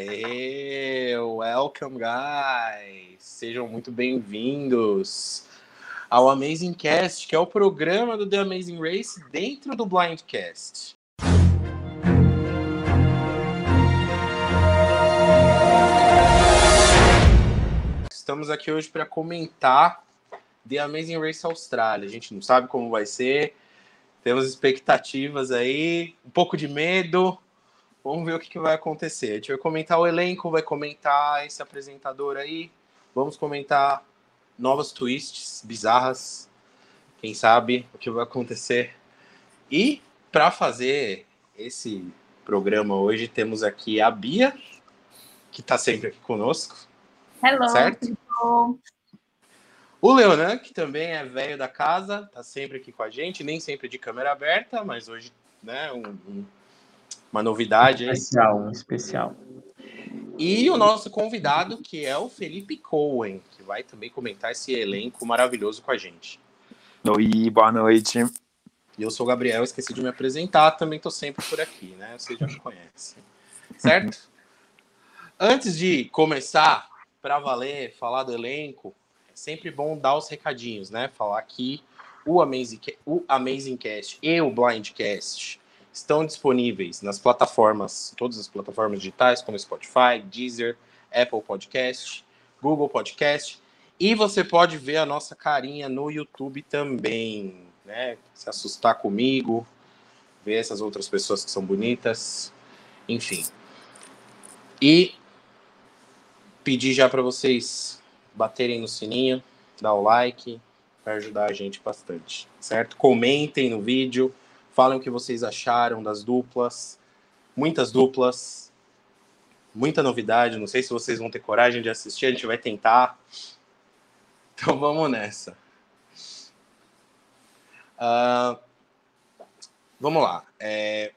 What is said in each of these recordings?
Hey, welcome, guys! Sejam muito bem-vindos ao Amazing Cast, que é o programa do The Amazing Race dentro do Blindcast. Estamos aqui hoje para comentar The Amazing Race Austrália. A gente não sabe como vai ser, temos expectativas aí, um pouco de medo, Vamos ver o que, que, vai acontecer. A gente vai comentar o elenco, vai comentar esse apresentador aí. Vamos comentar novas twists bizarras. Quem sabe o que vai acontecer. E para fazer esse programa hoje, temos aqui a Bia, que está sempre aqui conosco. Hello. Certo? O Leonan, que também é velho da casa, está sempre aqui com a gente, nem sempre de câmera aberta, mas hoje, né, um, um uma novidade um especial, um especial. E o nosso convidado, que é o Felipe Cohen, que vai também comentar esse elenco maravilhoso com a gente. Oi, boa noite. E eu sou o Gabriel, esqueci de me apresentar, também estou sempre por aqui, né? Você já me conhece. Certo? Antes de começar para valer, falar do elenco, é sempre bom dar os recadinhos, né? Falar que o Amazing, o Amazing Cast e o Blindcast estão disponíveis nas plataformas, todas as plataformas digitais, como Spotify, Deezer, Apple Podcast, Google Podcast. E você pode ver a nossa carinha no YouTube também, né? Se assustar comigo, ver essas outras pessoas que são bonitas, enfim. E pedir já para vocês baterem no sininho, dar o like, para ajudar a gente bastante, certo? Comentem no vídeo, Falem o que vocês acharam das duplas. Muitas duplas. Muita novidade. Não sei se vocês vão ter coragem de assistir. A gente vai tentar. Então vamos nessa. Uh, vamos lá. É,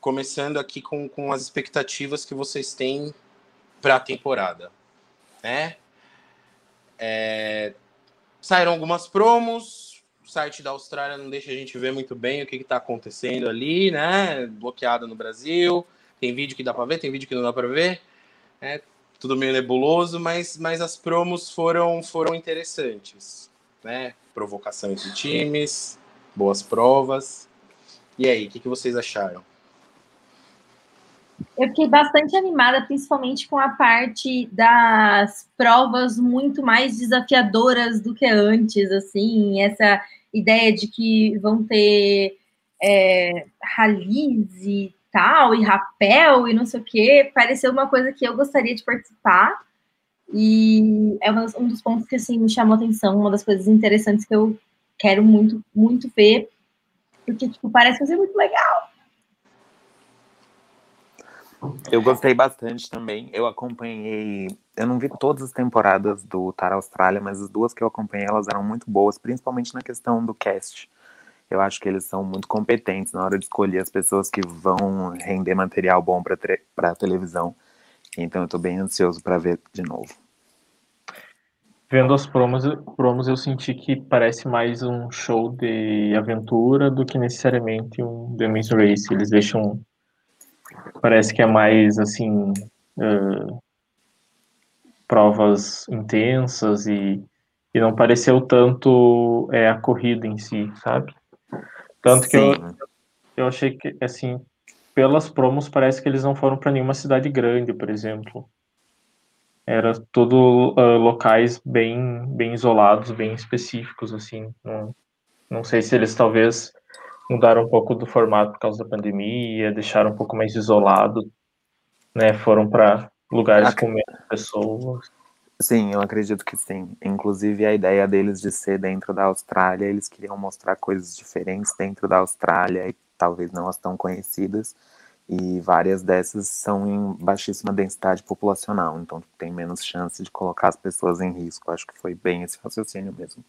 começando aqui com, com as expectativas que vocês têm para a temporada. Né? É, saíram algumas promos, site da Austrália não deixa a gente ver muito bem o que está acontecendo ali, né? Bloqueado no Brasil. Tem vídeo que dá para ver, tem vídeo que não dá para ver. É tudo meio nebuloso, mas, mas as promos foram, foram interessantes, né? Provocações de times, boas provas. E aí, o que, que vocês acharam? Eu fiquei bastante animada, principalmente com a parte das provas muito mais desafiadoras do que antes, assim, essa ideia de que vão ter é, ralis e tal, e rapel e não sei o que, pareceu uma coisa que eu gostaria de participar. E é um dos pontos que assim, me chamou a atenção, uma das coisas interessantes que eu quero muito, muito ver, porque tipo, parece ser muito legal. Eu gostei bastante também. Eu acompanhei. Eu não vi todas as temporadas do Tar Austrália, mas as duas que eu acompanhei elas eram muito boas, principalmente na questão do cast. Eu acho que eles são muito competentes na hora de escolher as pessoas que vão render material bom para televisão. Então eu estou bem ansioso para ver de novo. Vendo as promos, promos, eu senti que parece mais um show de aventura do que necessariamente um The Miss Race. Eles deixam Parece que é mais assim uh, provas intensas e, e não pareceu tanto é, a corrida em si, sabe? Tanto Sim. que eu, eu achei que assim pelas promos parece que eles não foram para nenhuma cidade grande, por exemplo. Era tudo uh, locais bem bem isolados, bem específicos assim. Não, não sei se eles talvez mudaram um pouco do formato por causa da pandemia, deixaram um pouco mais isolado, né? Foram para lugares Ac... com menos pessoas. Sim, eu acredito que sim. Inclusive a ideia deles de ser dentro da Austrália, eles queriam mostrar coisas diferentes dentro da Austrália e talvez não as tão conhecidas. E várias dessas são em baixíssima densidade populacional, então tem menos chance de colocar as pessoas em risco. Acho que foi bem esse raciocínio mesmo.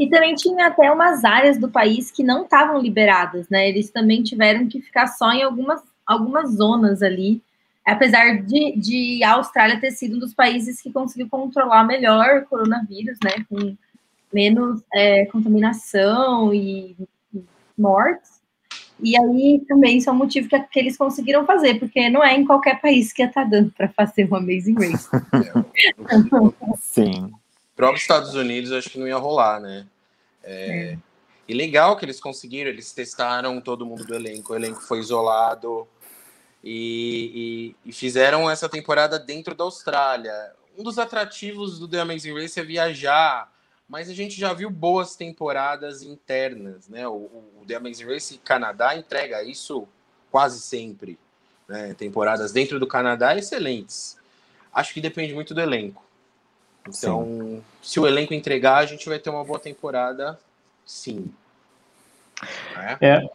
E também tinha até umas áreas do país que não estavam liberadas, né? Eles também tiveram que ficar só em algumas, algumas zonas ali, apesar de, de a Austrália ter sido um dos países que conseguiu controlar melhor o coronavírus, né? Com menos é, contaminação e, mortes. E aí também são motivos que, que eles conseguiram fazer, porque não é em qualquer país que ia estar tá dando para fazer uma Amazing Race. Sim. Para os Estados Unidos, acho que não ia rolar, né? É, é. E legal que eles conseguiram, eles testaram todo mundo do elenco, o elenco foi isolado e, e, e fizeram essa temporada dentro da Austrália. Um dos atrativos do The Amazing Race é viajar mas a gente já viu boas temporadas internas, né? O, o The Amazing Race Canadá entrega isso quase sempre, né? Temporadas dentro do Canadá excelentes. Acho que depende muito do elenco. Então, sim. se o elenco entregar, a gente vai ter uma boa temporada, sim. É. é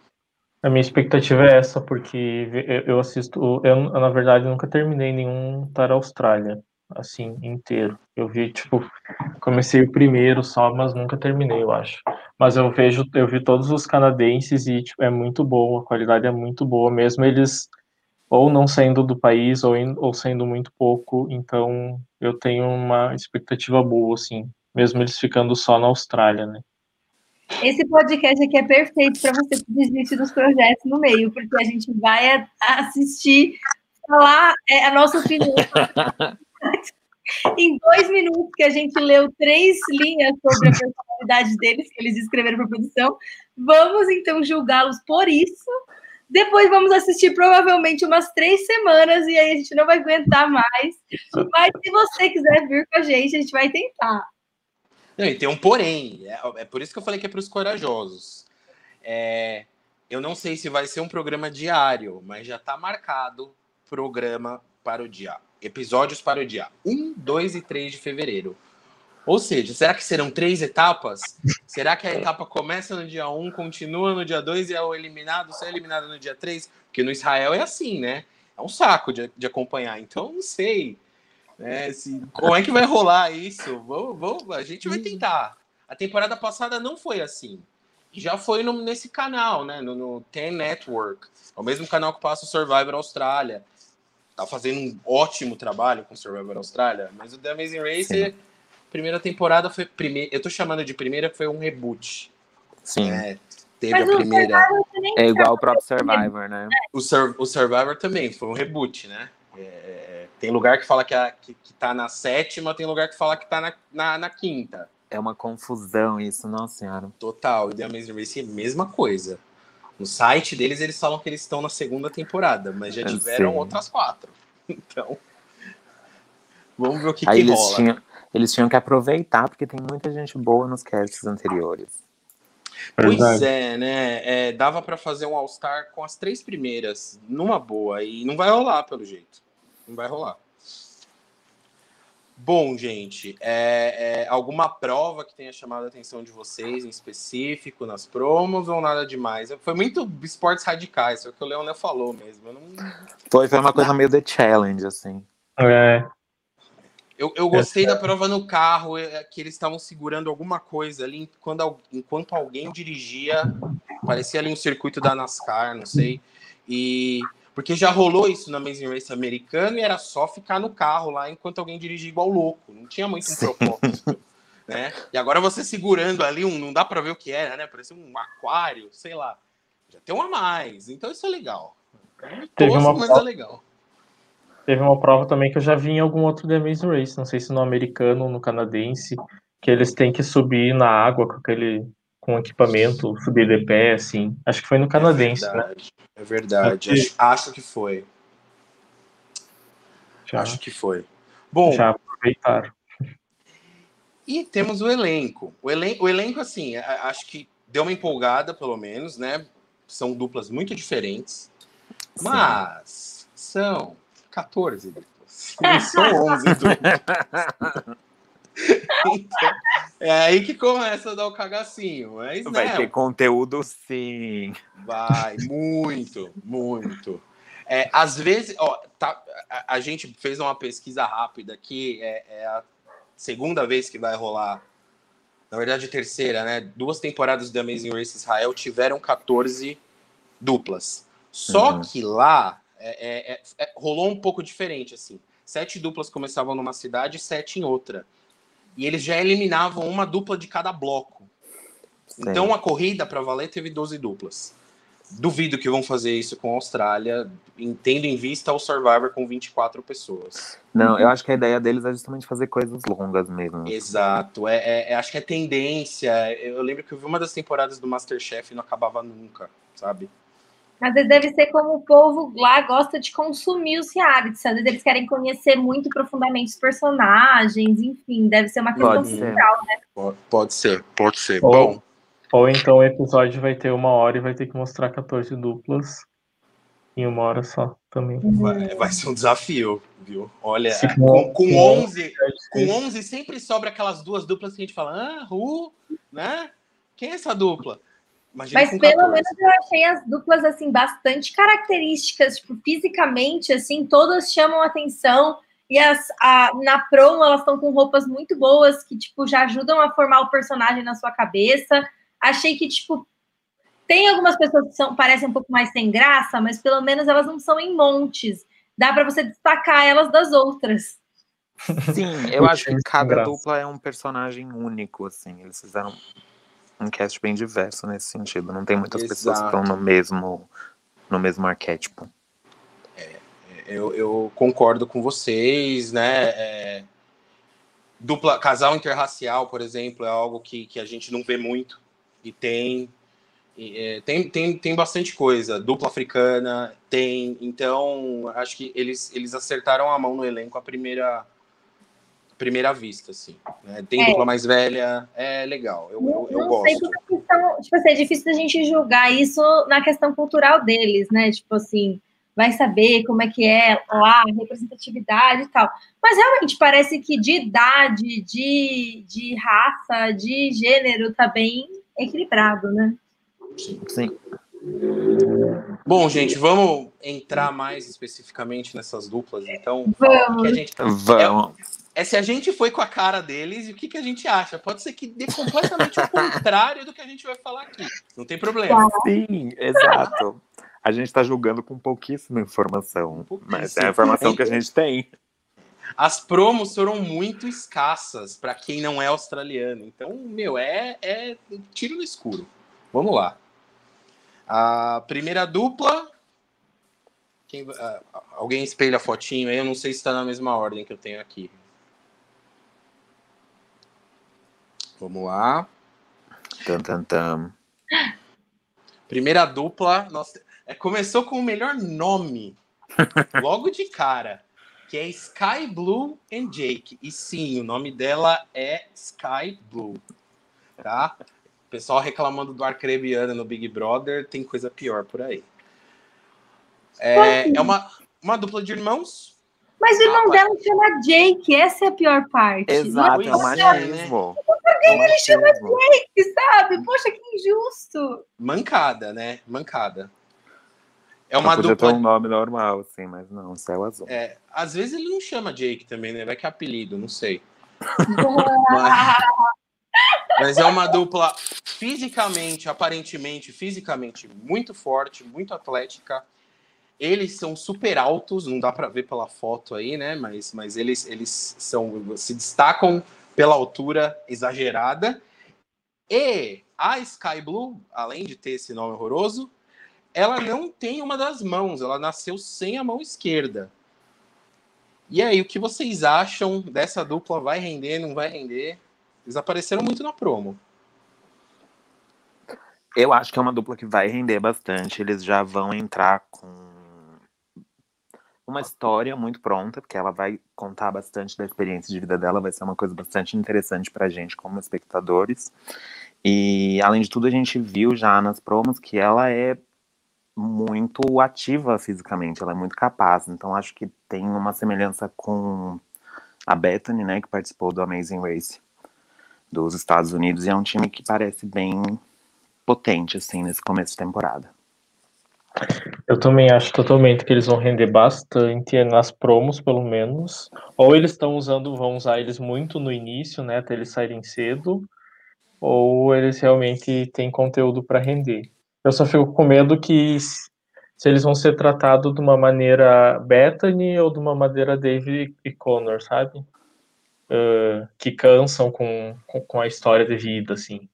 a minha expectativa é essa, porque eu assisto, eu na verdade nunca terminei nenhum Tar Austrália assim, inteiro. Eu vi, tipo, comecei o primeiro só, mas nunca terminei, eu acho. Mas eu vejo, eu vi todos os canadenses e, tipo, é muito boa, a qualidade é muito boa, mesmo eles ou não saindo do país ou, ou sendo muito pouco, então eu tenho uma expectativa boa, assim, mesmo eles ficando só na Austrália, né? Esse podcast aqui é perfeito para você desistir dos projetos no meio, porque a gente vai assistir, falar é, a nossa opinião em dois minutos que a gente leu três linhas sobre a personalidade deles, que eles escreveram para a produção. Vamos então julgá-los por isso. Depois vamos assistir provavelmente umas três semanas e aí a gente não vai aguentar mais. Mas se você quiser vir com a gente, a gente vai tentar. Não, e tem um porém. É, é por isso que eu falei que é para os corajosos. É, eu não sei se vai ser um programa diário, mas já está marcado programa para o dia episódios para o dia 1, 2 e 3 de fevereiro. Ou seja, será que serão três etapas? Será que a etapa começa no dia 1, continua no dia 2 e é o eliminado, só é eliminado no dia 3? Porque no Israel é assim, né? É um saco de, de acompanhar. Então, não sei. Né, se, como é que vai rolar isso? Vamos, vamos, a gente vai tentar. A temporada passada não foi assim. Já foi no, nesse canal, né? No, no Ten Network. É o mesmo canal que passa o Survivor Austrália tá fazendo um ótimo trabalho com Survivor Austrália, mas o The Amazing Race, primeira temporada foi primeira, eu tô chamando de primeira foi um reboot. Sim. É, teve mas a primeira. É igual o próprio Survivor, né? O, Sur, o Survivor também foi um reboot, né? É, é, tem lugar que fala que, a, que, que tá na sétima, tem lugar que fala que tá na, na, na quinta. É uma confusão isso, nossa senhora. Total, e The Amazing Race é a mesma coisa. No site deles, eles falam que eles estão na segunda temporada, mas já tiveram outras quatro. Então, vamos ver o que, Aí que eles rola. Tinham, eles tinham que aproveitar, porque tem muita gente boa nos casts anteriores. Pois é, né? É, dava para fazer um All-Star com as três primeiras, numa boa, e não vai rolar, pelo jeito. Não vai rolar. Bom, gente, é, é, alguma prova que tenha chamado a atenção de vocês em específico nas promos ou nada demais? Foi muito esportes radicais, foi o que o Leonel falou mesmo. Não... Foi, foi uma coisa meio The Challenge, assim. É. Eu, eu gostei da prova no carro, é, que eles estavam segurando alguma coisa ali quando, enquanto alguém dirigia, parecia ali um circuito da NASCAR, não sei. E porque já rolou isso na Amazing Race americano e era só ficar no carro lá enquanto alguém dirigia igual louco. Não tinha muito um propósito. né? E agora você segurando ali, um, não dá para ver o que era, né? Parece um aquário, sei lá. Já tem um a mais. Então isso é legal. É tosco, uma mas prova... é legal. Teve uma prova também que eu já vi em algum outro The Amazing Race, não sei se no americano ou no canadense, que eles têm que subir na água com aquele com equipamento, subir de pé, assim. Acho que foi no canadense, é verdade, né? É verdade. Acho, acho, que foi. Já, acho que foi. Bom. Já aproveitaram. E temos o elenco. O, elen o elenco, assim, acho que deu uma empolgada, pelo menos, né? São duplas muito diferentes. Mas Sim. são 14 duplas. Não são 11 duplas. então, é aí que começa a dar o cagacinho. Mas, vai né, ter conteúdo sim. Vai, muito, muito. É, às vezes, ó, tá, a, a, gente fez uma pesquisa rápida aqui, é, é, a segunda vez que vai rolar, na verdade, terceira, né? Duas temporadas do Amazing Race Israel tiveram 14 duplas. Só uhum. que lá é, é, é, rolou um pouco diferente, assim. Sete duplas começavam numa cidade e sete em outra e eles já eliminavam uma dupla de cada bloco. Sim. Então a corrida para valer teve 12 duplas. duvido que vão fazer isso com a Austrália, tendo em vista o Survivor com 24 pessoas. Não, eu acho que a ideia deles é justamente fazer coisas longas mesmo. Exato, é, é, é acho que é tendência. Eu lembro que eu vi uma das temporadas do Masterchef e não acabava nunca, sabe? Às vezes deve ser como o povo lá gosta de consumir os realities. Às vezes eles querem conhecer muito profundamente os personagens, enfim, deve ser uma questão Pode ser. né? Pode, pode ser, pode ser. Ou- Bom, Ou então o episódio vai ter uma hora e vai ter que mostrar 14 duplas em uma hora só também. vai, vai ser um desafio, viu? Olha, Se com, com com 11, com Esse- 11 sempre sobra aquelas duas duplas que a gente fala, ah, Ru, né? Quem é essa dupla? Imagina Mas pelo 14. menos eu achei as duplas assim bastante características, tipo, fisicamente assim, todas chamam atenção e as a- na promo elas estão com roupas muito boas que tipo já ajudam a formar o personagem na sua cabeça. Achei que tipo tem algumas pessoas que são parecem um pouco mais sem graça, mas pelo menos elas não são em montes. Dá para você destacar elas das outras. Sim, eu acho que cada dupla é um personagem único, assim. Eles fizeram um cast bem diverso nesse sentido. Não tem muitas pessoas que Exato. estão no mesmo, no mesmo arquétipo. Eu, eu concordo com vocês, né? É, dupla, casal interracial, por exemplo, é algo que, que a gente não vê muito e tem. É, tem, tem, tem bastante coisa. Dupla africana tem. Então, acho que eles, eles acertaram a mão no elenco à primeira, primeira vista, assim. né? Tem É. dupla mais velha, é legal. Eu, eu, eu não sei gosto. que questão, tipo assim, é difícil da gente julgar isso na questão cultural deles, né? Tipo assim, vai saber como é que é lá, a representatividade e tal. Mas realmente parece que de idade, de, de raça, de gênero tá bem equilibrado, né? Sim. Bom, gente, vamos entrar mais especificamente nessas duplas, então. Vamos. Que a gente, Vamos. é se a gente foi com a cara deles e o que, que a gente acha. Pode ser que dê completamente o contrário do que a gente vai falar aqui. Não tem problema. Sim, exato. A gente tá julgando com pouquíssima informação. Mas é a informação que a gente tem. As promos foram muito escassas para quem não é australiano. Então, meu, é, é tiro no escuro. Vamos lá. A primeira dupla. Quem, ah, alguém espelha a fotinho aí? Eu não sei se está na mesma ordem que eu tenho aqui. Vamos lá. Tam, tam, tam. Primeira dupla, nossa, é, começou com o melhor nome, logo de cara, que é Sky Blue and Jake. E sim, o nome dela é Sky Blue, tá? O pessoal reclamando do Arcrebiano no Big Brother, tem coisa pior por aí. É, é uma, uma dupla de irmãos. Mas o irmão Rapaz. dela chama Jake, essa é a pior parte. Exato, é o é, machismo. É o ele chama. Jake, sabe? Poxa, que injusto. Mancada, né? Mancada. É Uma podia ter dupla. um nome normal, assim, mas não, céu azul. É, às vezes ele não chama Jake também, né? Vai que é apelido, não sei. Mas, mas é uma dupla fisicamente, aparentemente, fisicamente muito forte, muito atlética. Eles são super altos, não dá para ver pela foto aí, né? Mas, mas eles, eles são se destacam pela altura exagerada. E a Sky Blue, além de ter esse nome horroroso, ela não tem uma das mãos, ela nasceu sem a mão esquerda. E aí, o que vocês acham dessa dupla? Vai render, não vai render? Eles apareceram muito na promo. Eu acho que é uma dupla que vai render bastante. Eles já vão entrar com uma história muito pronta, porque ela vai contar bastante da experiência de vida dela, vai ser uma coisa bastante interessante pra gente como espectadores. E além de tudo, a gente viu já nas promos que ela é muito ativa fisicamente, ela é muito capaz. Então acho que tem uma semelhança com a Bethany, né, que participou do Amazing Race dos Estados Unidos, e é um time que parece bem potente, assim, nesse começo de temporada. Eu também acho totalmente que eles vão render bastante nas promos, pelo menos. Ou eles estão usando, vão usar eles muito no início, né, até eles saírem cedo, ou eles realmente têm conteúdo para render. Eu só fico com medo que se eles vão ser tratados de uma maneira Bethany ou de uma maneira Dave e Connor, sabe? Ah, que cansam com, com, com a história de vida, assim.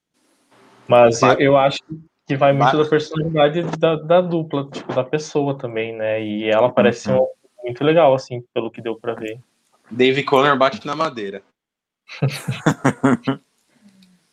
Mas eu, eu acho que vai muito da personalidade da, da, dupla, tipo, da pessoa também, né? E ela parece uhum. muito legal, assim, pelo que deu pra ver. Dave Conner bate na madeira.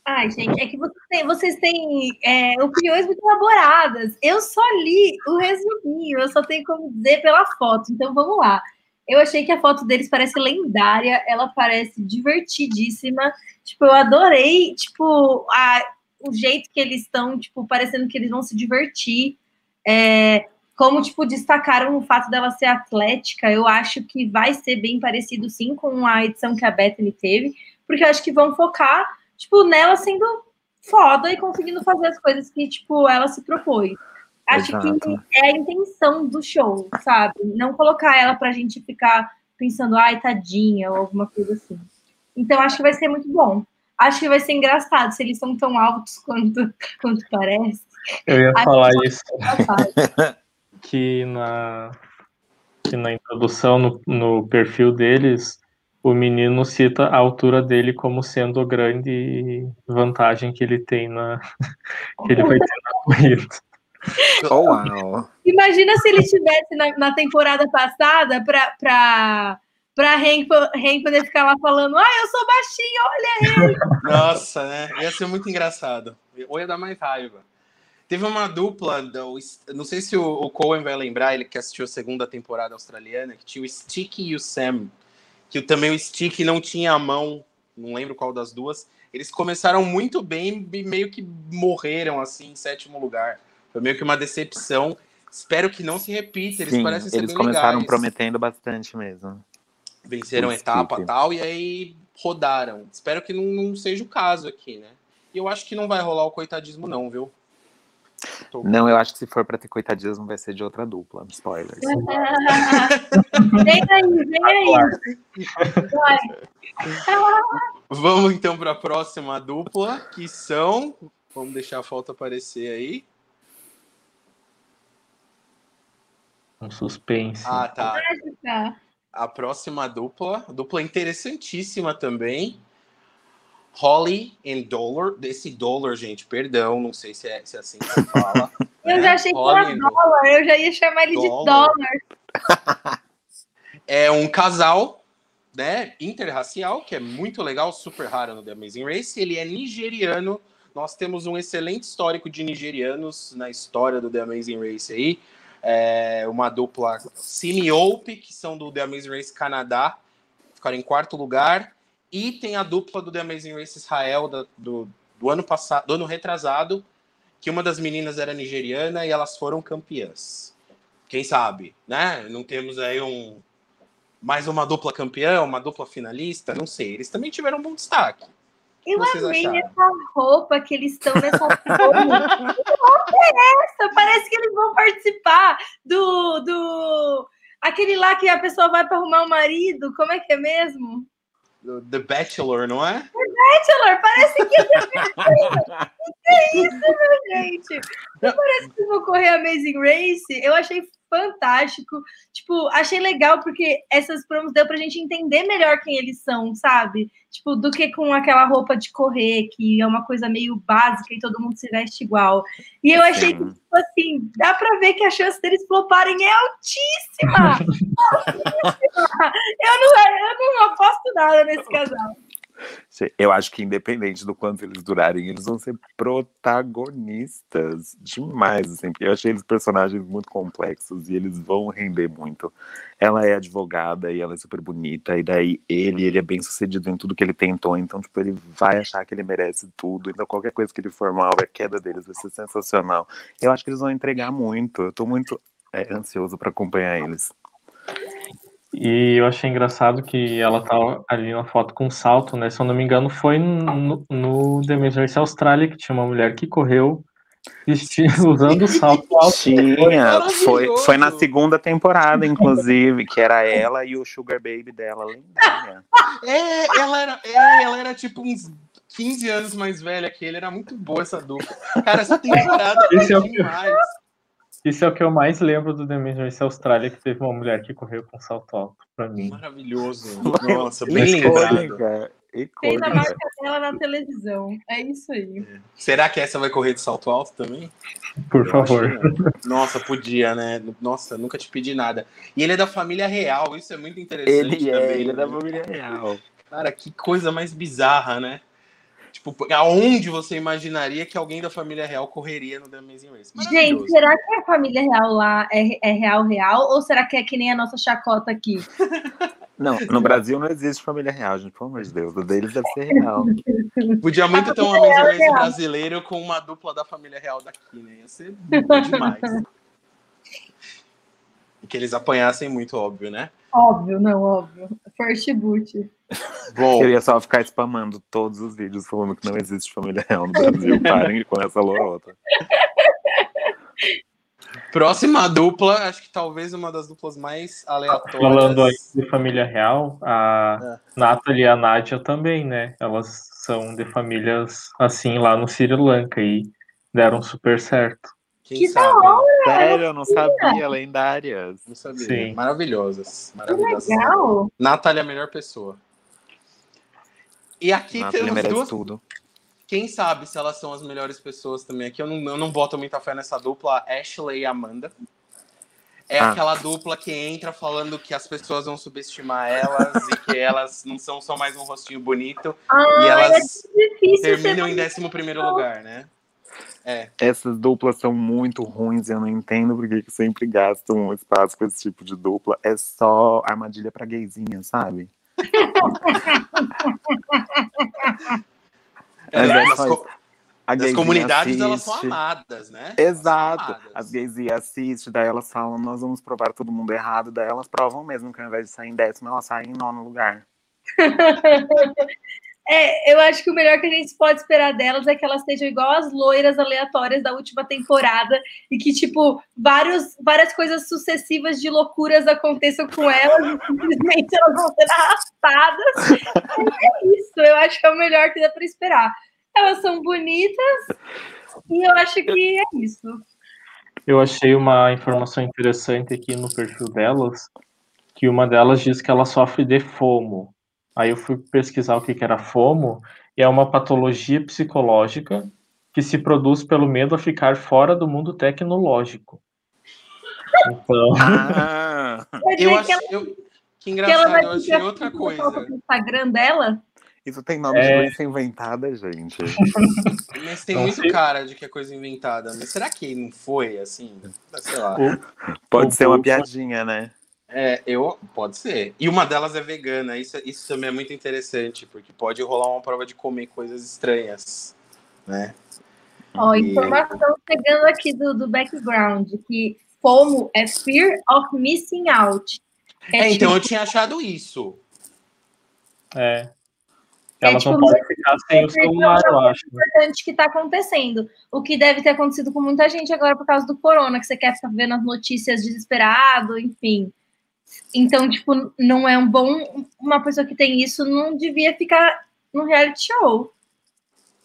Ai, gente, é que vocês têm, vocês têm é, opiniões muito elaboradas. Eu só li o resuminho, eu só tenho como dizer pela foto. Então vamos lá. Eu achei que a foto deles parece lendária, ela parece divertidíssima. Tipo, eu adorei, tipo, a, o jeito que eles estão, tipo, parecendo que eles vão se divertir. É, como, tipo, destacaram o fato dela ser atlética, eu acho que vai ser bem parecido, sim, com a edição que a Bethany teve, porque eu acho que vão focar tipo, nela sendo foda e conseguindo fazer as coisas que, tipo, ela se propôs. Acho Exato. que é a intenção do show, sabe? Não colocar ela pra gente ficar pensando, ai, tadinha, ou alguma coisa assim. Então, acho que vai ser muito bom. Acho que vai ser engraçado se eles são tão altos quanto, quanto parece. Eu ia acho falar isso. que na, que na introdução, no, no perfil deles, o menino cita a altura dele como sendo a grande vantagem que ele tem na que ele vai ter na corrida. Oh, wow. Imagina se ele estivesse na, na, temporada passada para para para Hank, Hank poder ficar lá falando, ah, eu sou baixinho, olha ele. Nossa, né? Ia ser muito engraçado. Ou ia dar mais raiva. Teve uma dupla, do, não sei se o, o Cohen vai lembrar, ele que assistiu a segunda temporada australiana, que tinha o Sticky e o Sam que também o Stick não tinha a mão, não lembro qual das duas. Eles começaram muito bem e meio que morreram assim em sétimo lugar. Foi meio que uma decepção. Espero que não se repita. Eles Sim, parecem ser Eles começaram legais. prometendo bastante mesmo. Venceram etapa tal e aí rodaram. Espero que não, não seja o caso aqui, né? E eu acho que não vai rolar o coitadismo, não, viu? Tô... Não, eu acho que se for pra ter coitadismo, vai ser de outra dupla. Spoilers. vem aí, vem aí. Vamos então para a próxima dupla, que são. Vamos deixar a foto aparecer aí. Um suspense. Ah, tá. A próxima dupla, dupla interessantíssima também. Holly and Dollar, desse dólar, gente, perdão, não sei se é, se é assim que você fala. eu já achei Holly que era dólar, eu já ia chamar ele dólar. de dólar. é um casal, né, interracial, que é muito legal, super raro no The Amazing Race. Ele é nigeriano. Nós temos um excelente histórico de nigerianos na história do The Amazing Race aí. É uma dupla Simiope, que são do The Amazing Race Canadá, ficaram em quarto lugar. E tem a dupla do The Amazing Race Israel da, do, do ano passado, do ano retrasado, que uma das meninas era nigeriana e elas foram campeãs. Quem sabe, né? Não temos aí um mais uma dupla campeã, uma dupla finalista, não sei. Eles também tiveram um bom destaque. Eu amei acharam? essa roupa que eles estão nessa roupa. que roupa é essa? Parece que eles vão participar do, do aquele lá que a pessoa vai para arrumar o marido. Como é que é mesmo? The Bachelor, não é? The Bachelor, parece que é que é isso, meu gente? Não parece que vou correr Amazing Race. Eu achei fantástico. Tipo, achei legal porque essas promos deu pra gente entender melhor quem eles são, sabe? Tipo, do que com aquela roupa de correr, que é uma coisa meio básica e todo mundo se veste igual. E eu achei que, tipo assim, dá pra ver que a chance deles floparem é altíssima! eu, não, eu não aposto nada nesse casal. Eu acho que independente do quanto eles durarem, eles vão ser protagonistas demais. Assim, eu achei eles personagens muito complexos e eles vão render muito. Ela é advogada e ela é super bonita, e daí ele, ele é bem sucedido em tudo que ele tentou, então tipo, ele vai achar que ele merece tudo. Então qualquer coisa que ele for mal, a queda deles vai ser sensacional. Eu acho que eles vão entregar muito. Eu tô muito é, ansioso para acompanhar eles. E eu achei engraçado que ela tá ali na foto com salto, né? Se eu não me engano, foi no, no The Race Austrália que tinha uma mulher que correu vestindo, usando salto alto. Tinha, foi, foi na segunda temporada, inclusive, que era ela e o Sugar Baby dela, lendária. É, ela era, é, ela era tipo uns 15 anos mais velha que ele, era muito boa essa dupla. Cara, essa temporada Esse é demais. Isso é o que eu mais lembro do The Race Austrália, que teve uma mulher que correu com salto alto, pra mim. Maravilhoso. Nossa, bem lembrado. E Fez a coisa. marca dela na televisão. É isso aí. Será que essa vai correr de salto alto também? Por Eu favor. Nossa, podia, né? Nossa, nunca te pedi nada. E ele é da família real, isso é muito interessante Ele é, também. ele é da né? família real. Cara, que coisa mais bizarra, né? Tipo, aonde você imaginaria que alguém da família real correria no The Amazing Race? Gente, será que a família real lá é, é real, real? Ou será que é que nem a nossa chacota aqui? Não, no Brasil não existe família real, gente. Pelo amor de Deus. O deles deve ser real. Podia muito ter um Amazing Race brasileiro com uma dupla da família real daqui, né? Ia ser demais. E que eles apanhassem muito, óbvio, né? Óbvio, não, óbvio. First boot. Bom, Eu ia só ficar spamando todos os vídeos falando que não existe família real no Brasil. Parem com essa lorota. próxima dupla, acho que talvez uma das duplas mais aleatórias. Falando aí de família real, a É. Nathalie e a Nádia também, né? Elas são de famílias assim lá no Sri Lanka e deram super certo. Quem Que sabe? Sério, eu não sabia. Lendárias. Não sabia. Sim. Maravilhosas. Que Maravilhosas. legal. Natália é a melhor pessoa. E aqui ele temos merece duas. tudo. Quem sabe se elas são as melhores pessoas também. Aqui eu não, eu não boto muita fé nessa dupla, Ashley e Amanda. É Ah. aquela dupla que entra falando que as pessoas vão subestimar elas e que elas não são só mais um rostinho bonito. Ah, e elas difícil terminam em 11 primeiro lugar, né? É. Essas duplas são muito ruins, eu não entendo porque que sempre gastam espaço com esse tipo de dupla. É só armadilha pra gayzinha, sabe? Mas é nas, só co- A nas gayzinha comunidades elas são assiste. amadas, né? Exato. amadas. As gaysinhas assistem, daí elas falam, nós vamos provar todo mundo errado, daí elas provam mesmo que ao invés de sair em décimo, elas saem em nono lugar. É, eu acho que o melhor que a gente pode esperar delas é que elas sejam igual as loiras aleatórias da última temporada e que, tipo, vários, várias coisas sucessivas de loucuras aconteçam com elas e simplesmente elas vão ser arrastadas. é isso, eu acho que é o melhor que dá para esperar. Elas são bonitas e eu acho que é isso. Eu achei uma informação interessante aqui no perfil delas, que uma delas diz que ela sofre de FOMO. Aí eu fui pesquisar o que que era FOMO, e é uma patologia psicológica que se produz pelo medo a ficar fora do mundo tecnológico. Então, Ah! Eu que acho. Eu, que que engraçado, ela vai eu achei ficar outra foto coisa. no Instagram dela? Isso tem nome É. de doença inventada, gente. Mas tem Não muito sei. cara de que é coisa inventada. Mas será que não foi assim? Sei lá. Pode O ser uma piadinha, né? É, eu. Pode ser. E uma delas é vegana. Isso, isso também é muito interessante, porque pode rolar uma prova de comer coisas estranhas. Né? Ó, E- informação chegando aqui do, do background, que FOMO é Fear of Missing Out. É, então eu tipo, tinha achado isso. é. É Elas tipo não podem ficar sem o celular, eu acho. importante que está acontecendo. O que deve ter acontecido com muita gente agora por causa do corona, que você quer ficar vendo as notícias desesperado, enfim. Então, tipo, não é um bom. Uma pessoa que tem isso não devia ficar no reality show.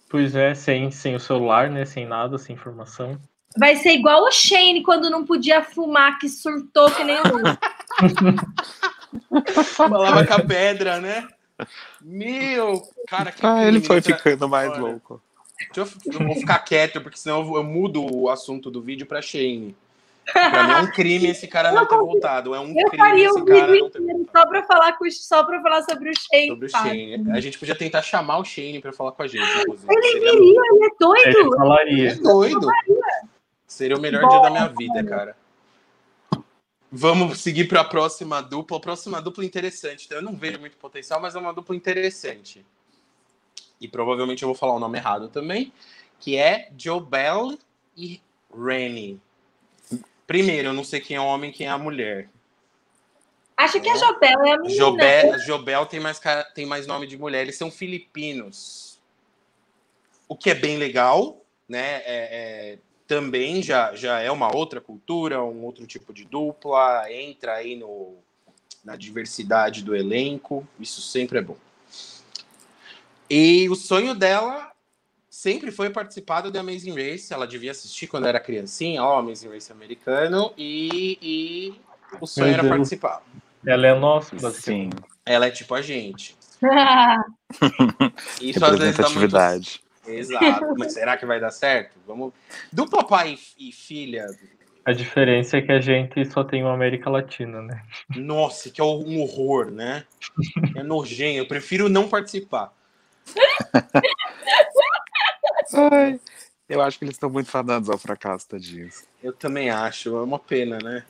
Pois é, sem, sem o celular, né? Sem nada, sem informação. Vai ser igual o Shane quando não podia fumar, que surtou que nem o. Falava com a pedra, né? Meu, cara, que Ah, ele foi nessa ficando mais história. louco. Deixa eu, eu vou ficar quieto, porque senão eu, vou- eu mudo o assunto do vídeo pra Shane. Pra mim é um crime esse cara não ter voltado. É um Eu crime faria esse um cara vídeo não ter voltado. só pra falar, com, só pra falar sobre o Shane. Sobre o fácil. Shane. A gente podia tentar chamar o Shane pra falar com a gente, inclusive. Ele viria, ele é doido. Ele é falaria. doido. Seria o melhor dia da minha vida, cara. Vamos seguir para a próxima dupla. A próxima dupla interessante. Eu não vejo muito potencial, mas é uma dupla interessante. E provavelmente eu vou falar o nome errado também, que é Joe Bell e Rennie. Primeiro, eu não sei quem é o homem quem é a mulher. Acho que a Jobel é a menina. Jobel, Jobel tem, mais, tem mais nome de mulher. Eles são filipinos. O que é bem legal, né? É- é- também já, já é uma outra cultura, um outro tipo de dupla. Entra aí no, na diversidade do elenco. Isso sempre é bom. E o sonho dela sempre foi participar do The Amazing Race. Ela devia assistir quando era criancinha, ó, Amazing Race americano. E, e o sonho Meu era Deus. participar. Ela é nossa, Sim. basicamente. Ela é tipo a gente. Isso às vezes dá muito... Exato. Mas será que vai dar certo? Vamos. Dupla pai e filha. A diferença é que a gente só tem uma América Latina, né? Nossa, que é um horror, né? É nojento. Eu prefiro não participar. Ai, eu acho que eles estão muito fadados ao fracasso, tadinhos. Eu também acho. É uma pena, né?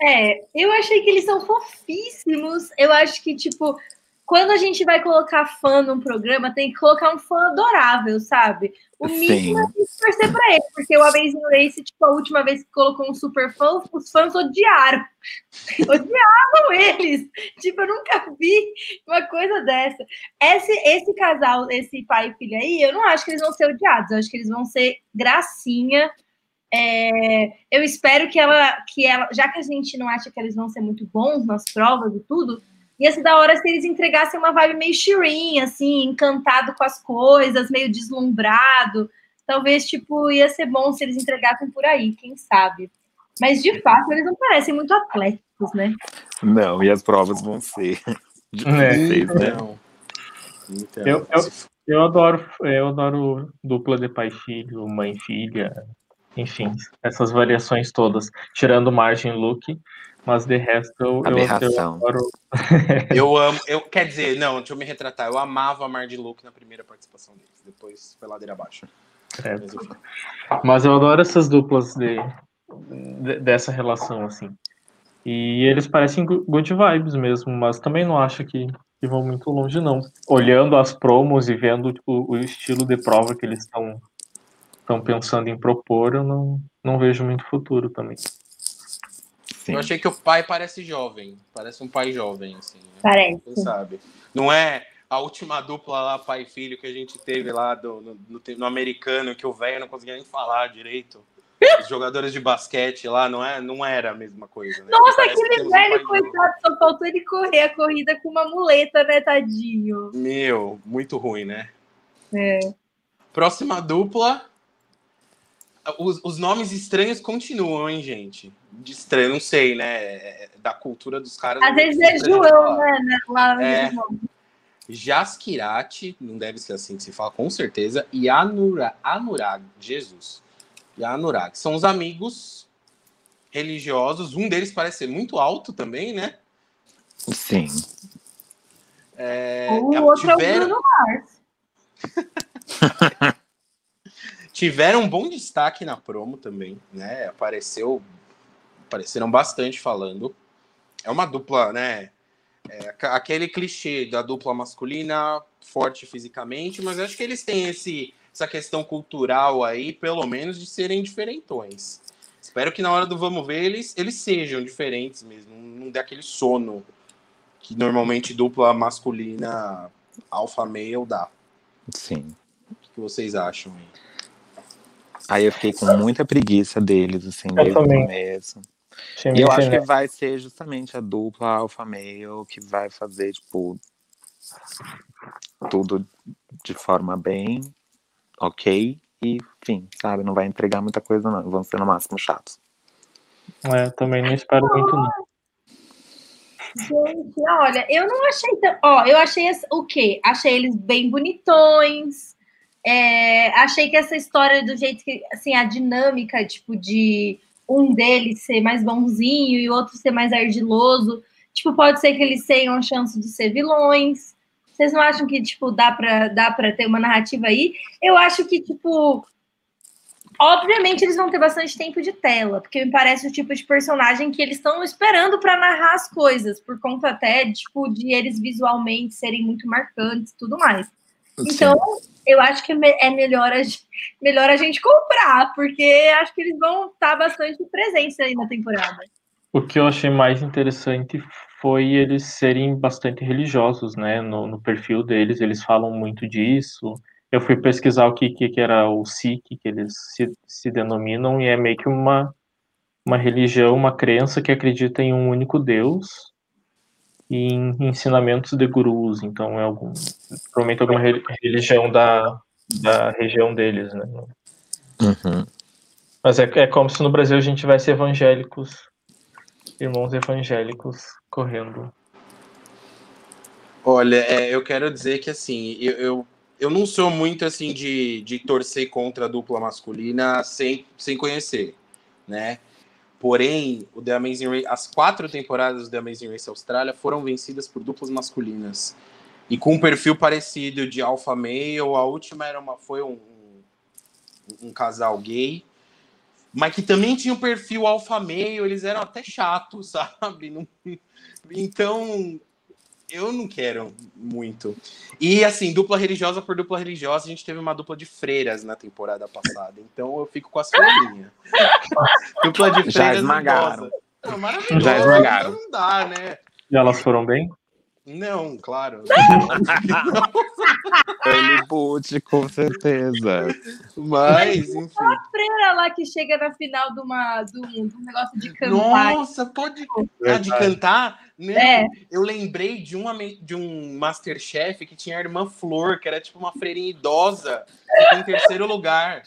É, eu achei que eles são fofíssimos. Eu acho que, tipo, quando a gente vai colocar fã num programa, tem que colocar um fã adorável, sabe? O mínimo é torcer pra ele, porque o Amazing Race, tipo, a última vez que colocou um super fã, os fãs odiaram. Odiavam eles. Tipo, eu nunca vi uma coisa dessa. Esse, esse casal, esse pai e filha aí, eu não acho que eles vão ser odiados, eu acho que eles vão ser gracinha. É, eu espero que ela, que ela, já que a gente não acha que eles vão ser muito bons nas provas e tudo, ia ser da hora se eles entregassem uma vibe meio Shirin, assim, encantado com as coisas, meio deslumbrado. Talvez, tipo, ia ser bom se eles entregassem por aí, quem sabe. Mas, de fato, eles não parecem muito atléticos, né? Não, e as provas vão ser difíceis, né? Então, então, Eu- eu- Eu adoro, eu adoro dupla de pai e filho, mãe e filha, enfim, essas variações todas, tirando margem look, mas de resto eu, eu, eu Aberração. adoro. Eu amo, eu quer dizer, não, deixa eu me retratar. Eu amava a Mardi Luke na primeira participação deles, depois foi ladeira abaixo. É, Mas. Mas eu adoro essas duplas de, de- dessa relação, assim. E eles parecem go- good vibes mesmo, mas também não acho que, que vão muito longe, não. Olhando as promos e vendo tipo, o estilo de prova que eles estão estão pensando em propor, eu não, não vejo muito futuro também. Sim. Eu achei que o pai parece jovem, parece um pai jovem, assim. né? Parece. Quem sabe? Não é a última dupla lá, pai e filho, que a gente teve lá do- no, no, no americano, que o velho não conseguia nem falar direito. Os jogadores de basquete lá, não, é, não era a mesma coisa. Né? Nossa, aquele um velho, jovem. coitado, só faltou ele correr a corrida com uma muleta, né, tadinho? Meu, muito ruim, né? É. Próxima dupla. Os, os nomes estranhos continuam, hein, gente? De estranho, não sei, né? É Da cultura dos caras. Às vezes é estranho João, falar. né, né, lá É. no Jaskirati, não deve ser assim que se fala, com certeza, e Anura, Anurag, Jesus. E Anurag. São os amigos religiosos. Um deles parece ser muito alto também, né? Sim. É, O outro é o tiveram, Bruno Mars. tiveram um bom destaque na promo também, né? Apareceu, apareceram bastante falando. É uma dupla, né? É aquele clichê da dupla masculina forte fisicamente, mas acho que eles têm esse, essa questão cultural aí, pelo menos, de serem diferentões. Espero que na hora do vamos ver eles, eles sejam diferentes mesmo, não dê aquele sono que normalmente dupla masculina alfa male dá. Sim. O que vocês acham aí? Aí eu fiquei com muita preguiça deles, assim, Eu desde o começo. E eu acho que genérico. vai ser justamente a dupla alfa male que vai fazer, tipo, tudo de forma bem ok e, enfim, sabe? Não vai entregar muita coisa, não. Vão ser no máximo chatos. É, também não espero muito, não. Gente, olha, eu não achei tão. Ó, eu achei o quê? Achei eles bem bonitões. É, achei que essa história do jeito que, assim, a dinâmica, tipo, de um deles ser mais bonzinho e o outro ser mais ardiloso, tipo, pode ser que eles tenham chance de ser vilões. Vocês não acham que, tipo, dá pra, dá pra ter uma narrativa aí? Eu acho que, tipo, Obviamente, eles vão ter bastante tempo de tela, porque me parece o tipo de personagem que eles estão esperando para narrar as coisas, por conta até tipo, de eles visualmente serem muito marcantes e tudo mais. Então, eu acho que é é melhor a, gente- melhor a gente comprar, porque acho que eles vão estar bastante presentes aí na temporada. O que eu achei mais interessante foi eles serem bastante religiosos, né? No, no perfil deles, eles falam muito disso. Eu fui pesquisar o que, que, que era o Sikh, que eles se, se denominam, e é meio que uma, uma religião, uma crença que acredita em um único Deus e em ensinamentos de gurus. Então, é algum, provavelmente alguma re- religião da, da região deles, né? Uhum. Mas é, é como se no Brasil a gente tivesse evangélicos, irmãos evangélicos correndo. Olha, é, eu quero dizer que assim, eu, eu, eu, não sou muito assim de, de torcer contra a dupla masculina sem, sem conhecer, né? Porém, o The Amazing Race, as quatro temporadas do The Amazing Race Austrália foram vencidas por duplas masculinas. E com um perfil parecido de alpha male, a última era uma, foi um, um, um casal gay, mas que também tinha um perfil alfa meio, eles eram até chatos, sabe? Não... Então, eu não quero muito. E assim, dupla religiosa por dupla religiosa, a gente teve uma dupla de freiras na temporada passada. Então eu fico com as freirinhas. dupla de freiras. Já esmagaram. Não, maravilhoso. Já esmagaram. Não dá, né? E elas foram bem? Não, claro. Ele boot, com certeza. Mas, enfim. A freira lá que chega na final de, uma, de, um, de um negócio de cantar. Nossa, pode. Ah, de cantar? Não, é. Eu lembrei de, uma, de um Masterchef que tinha a irmã Flor, que era tipo uma freirinha idosa, em terceiro lugar.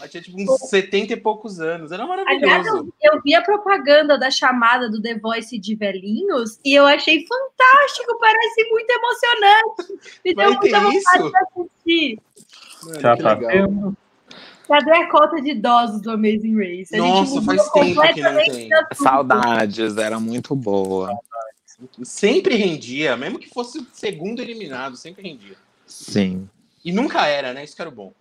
Ela tinha tipo uns 70 e poucos anos. Era maravilhoso. Aliás, eu, eu, vi a propaganda da chamada do The Voice de velhinhos e eu achei fantástico. Parece muito emocionante. Me deu muita vontade isso? de assistir. Mano, Já tá vendo? Cadê a cota de idosos do Amazing Race? A Nossa, faz tempo que não tem. Saudades, era muito boa. Sempre rendia, mesmo que fosse segundo eliminado, sempre rendia. Sim. E nunca era, né? Isso que era o bom.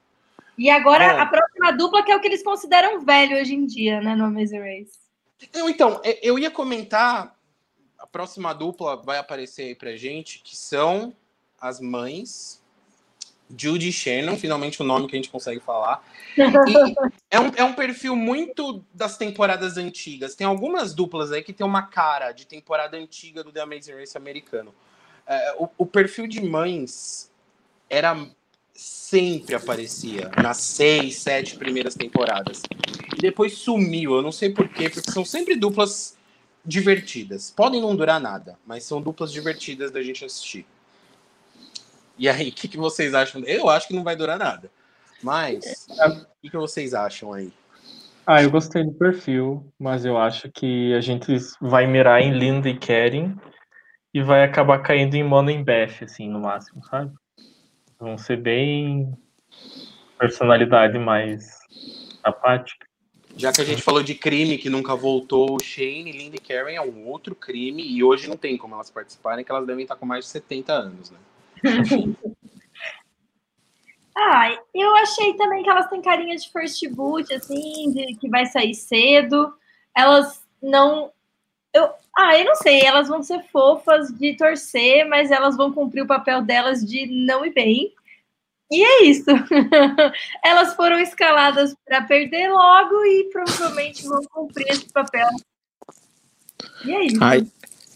E agora é. a próxima dupla, que é o que eles consideram velho hoje em dia, né, no Amazing Race. então, é, eu ia comentar, a próxima dupla vai aparecer aí pra gente, que são as mães Judy Shannon, finalmente o nome que a gente consegue falar. é, um, é um perfil muito das temporadas antigas. Tem algumas duplas aí que tem uma cara de temporada antiga do The Amazing Race americano. É, o, o perfil de mães era sempre aparecia nas seis, sete primeiras temporadas. E depois sumiu, eu não sei porquê, porque são sempre duplas divertidas. Podem não durar nada, mas são duplas divertidas da gente assistir. E aí, o que, que, vocês acham? Eu acho que não vai durar nada. Mas, o que, que vocês acham aí? Ah, eu gostei do perfil, mas eu acho que a gente vai mirar em Linda e Karen e vai acabar caindo em Mona e Beth, assim, no máximo, sabe? Vão ser bem personalidade mais apática. Já que a gente falou de crime que nunca voltou, Shane, Linda e Karen é um outro crime e hoje não tem como elas participarem, que elas devem estar com mais de 70 anos, né? ah, eu achei também que elas têm carinha de first boot, assim, de que vai sair cedo. Elas não. Eu, ah, eu não sei, elas vão ser fofas de torcer, mas elas vão cumprir o papel delas de não ir bem. E é isso. elas foram escaladas para perder logo e provavelmente vão cumprir esse papel. E é isso. Ai,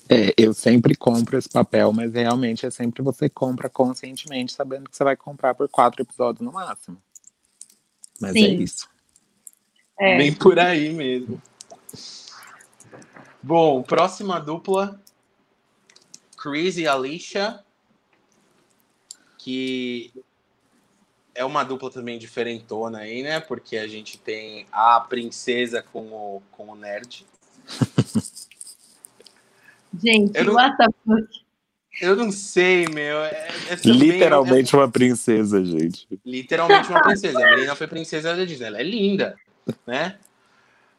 é, eu sempre compro esse papel, mas realmente é sempre você compra conscientemente, sabendo que você vai comprar por quatro episódios no máximo. Mas é Sim. é isso. É. Bem por aí mesmo. Bom, próxima dupla. Chris e Alicia. Que é uma dupla também diferentona aí, né? Porque a gente tem a princesa com o, com o nerd. Gente, eu não, what the fuck? Eu não sei, meu. É, é Literalmente é, uma princesa, gente. Literalmente uma princesa. A menina foi princesa da Disney. Ela é linda, né?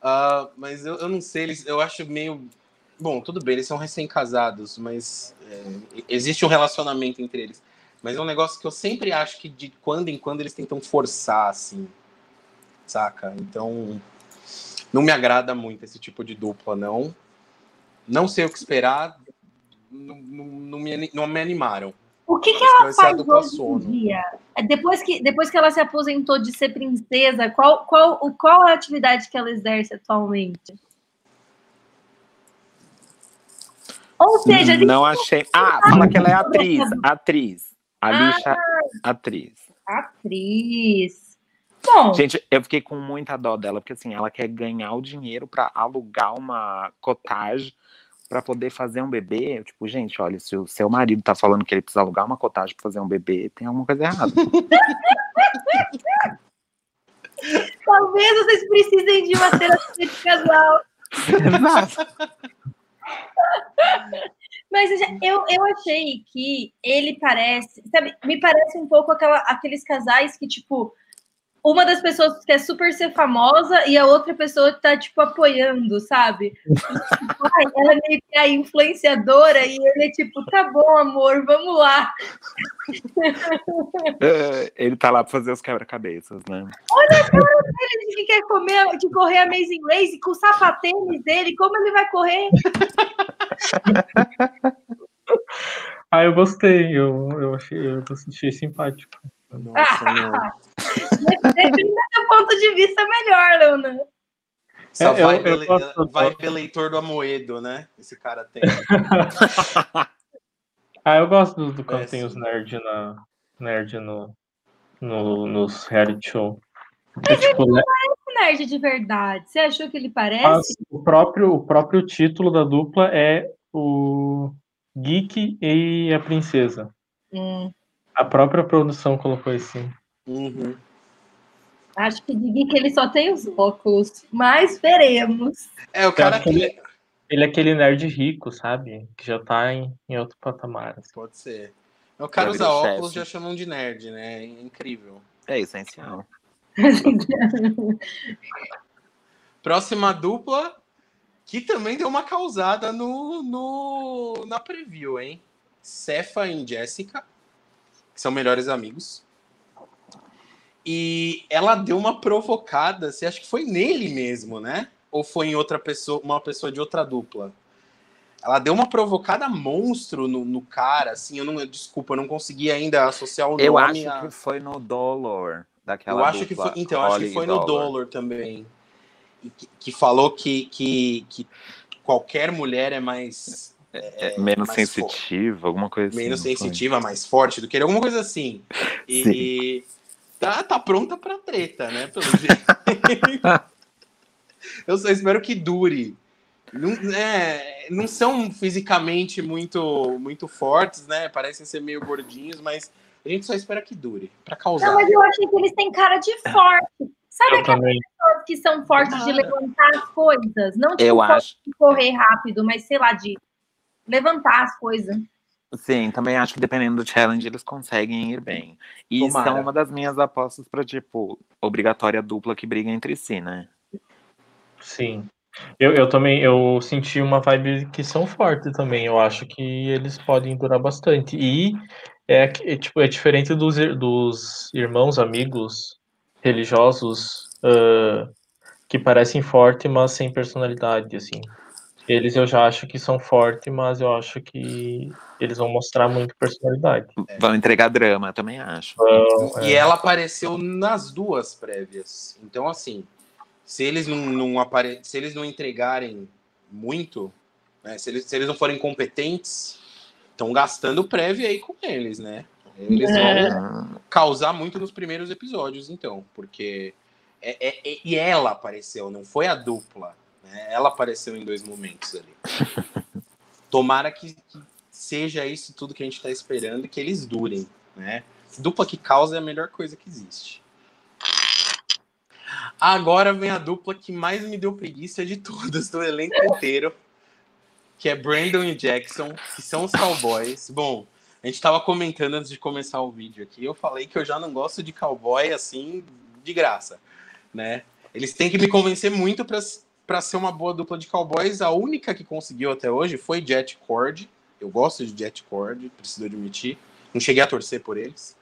Uh, mas eu, eu não sei, eles, eu acho meio. Bom, tudo bem, eles são recém-casados, mas é, existe um relacionamento entre eles. Mas é um negócio que eu sempre acho que de quando em quando eles tentam forçar, assim. Saca? Então. Não me agrada muito esse tipo de dupla, não. Não sei o que esperar. Não, não, não me, não me animaram. O que, que ela faz hoje em dia? É, depois que, depois que ela se aposentou de ser princesa, qual, qual, qual a atividade que ela exerce atualmente? Ou seja, não achei. Ah, fala que ela é atriz. Atriz. Alicia, ah, atriz. Atriz. Bom. Gente, eu fiquei com muita dó dela, porque assim, ela quer ganhar o dinheiro para alugar uma cottage para poder fazer um bebê, tipo, gente, olha, se o seu marido tá falando que ele precisa alugar uma cotagem para fazer um bebê, tem alguma coisa errada. Talvez vocês precisem de uma terapia de casal. Exato. Mas eu, eu achei que ele parece, sabe, me parece um pouco aquela, aqueles casais que, tipo, uma das pessoas quer super ser famosa e a outra pessoa tá, tipo, apoiando, sabe? ela é meio que a influenciadora e ele é tipo, tá bom, amor, vamos lá. É, ele tá lá pra fazer os quebra-cabeças, né? Olha a cara dele que quer comer, que correr Amazing Race com o sapatênis dele, como ele vai correr? ah, eu gostei, eu, eu, achei, eu achei simpático. Nossa, Depende do ponto de vista melhor, Leona. Só é, vai, eu, eu vai ver leitor do Amoedo, né? Esse cara tem. ah, eu gosto do, do quando tem os nerds na, nerd no, no, nos reality show. Mas é, tipo, ele não parece nerd de verdade. Você achou que ele parece? o, próprio, o próprio título da dupla é o Geek e a Princesa. Hum. A própria produção colocou assim. Uhum. Acho que diga que ele só tem os óculos, mas veremos. É, o cara que. Ele, ele, é aquele nerd rico, sabe? Que já tá em, em outro patamar. Assim. Pode ser. O cara usa óculos já chamam de nerd, né? É incrível. É essencial. Próxima dupla, que também deu uma causada no, no, na preview, hein? Cefa e Jessica que são melhores amigos. E ela deu uma provocada, você acha que foi nele mesmo, né? Ou foi em outra pessoa, uma pessoa de outra dupla? Ela deu uma provocada monstro no, no cara, assim, eu não, desculpa, eu não consegui ainda associar o eu nome. Eu acho a... que foi no Dollar daquela Eu acho dupla, que foi, então, eu acho que foi no Dollar, Dollar também. Que, que, falou que, que, que qualquer mulher é mais é, é, menos sensitiva, alguma coisa menos assim. Menos sensitiva, mais forte do que ele, alguma coisa assim. E tá, tá pronta pra treta, né? Pelo jeito. eu só espero que dure. Não, é, não são fisicamente muito, muito fortes, né? Parecem ser meio gordinhos, mas a gente só espera que dure, para causar. Não, mas eu achei que eles têm cara de forte. Sabe eu aquelas também. pessoas que são fortes de levantar as coisas? Não tipo eu acho. de correr rápido, mas sei lá, de levantar as coisas. Sim, também acho que dependendo do challenge eles conseguem ir bem. E Tomara. são uma das minhas apostas para tipo obrigatória dupla que briga entre si, né? Sim. Eu, eu também eu senti uma vibe que são fortes também. Eu acho que eles podem durar bastante. E é, é tipo é diferente dos, dos irmãos amigos religiosos uh, que parecem fortes, mas sem personalidade, assim. Eles eu já acho que são fortes, mas eu acho que eles vão mostrar muito personalidade. Vão entregar drama, também acho. e é. ela apareceu nas duas prévias. Então, assim, se eles não, não apare... se eles não entregarem muito, né, se, eles, se eles não forem competentes, estão gastando prévia aí com eles, né? Eles é. vão causar muito nos primeiros episódios, então, porque é, é, é, e ela apareceu, não foi a dupla. Né? Ela apareceu em dois momentos ali. Tomara que, que, seja isso tudo que a gente está esperando e que eles durem. Né? Dupla que causa é a melhor coisa que existe. Agora vem a dupla que mais me deu preguiça de todas do elenco inteiro, que é Brandon e Jackson, que são os cowboys. Bom, a gente estava comentando antes de começar o vídeo aqui, eu falei que eu já não gosto de cowboy assim de graça, né? Eles têm que me convencer muito para para ser uma boa dupla de cowboys, a única que conseguiu até hoje foi Jet Cord. Eu gosto de Jet Cord, preciso admitir. Não cheguei a torcer por eles.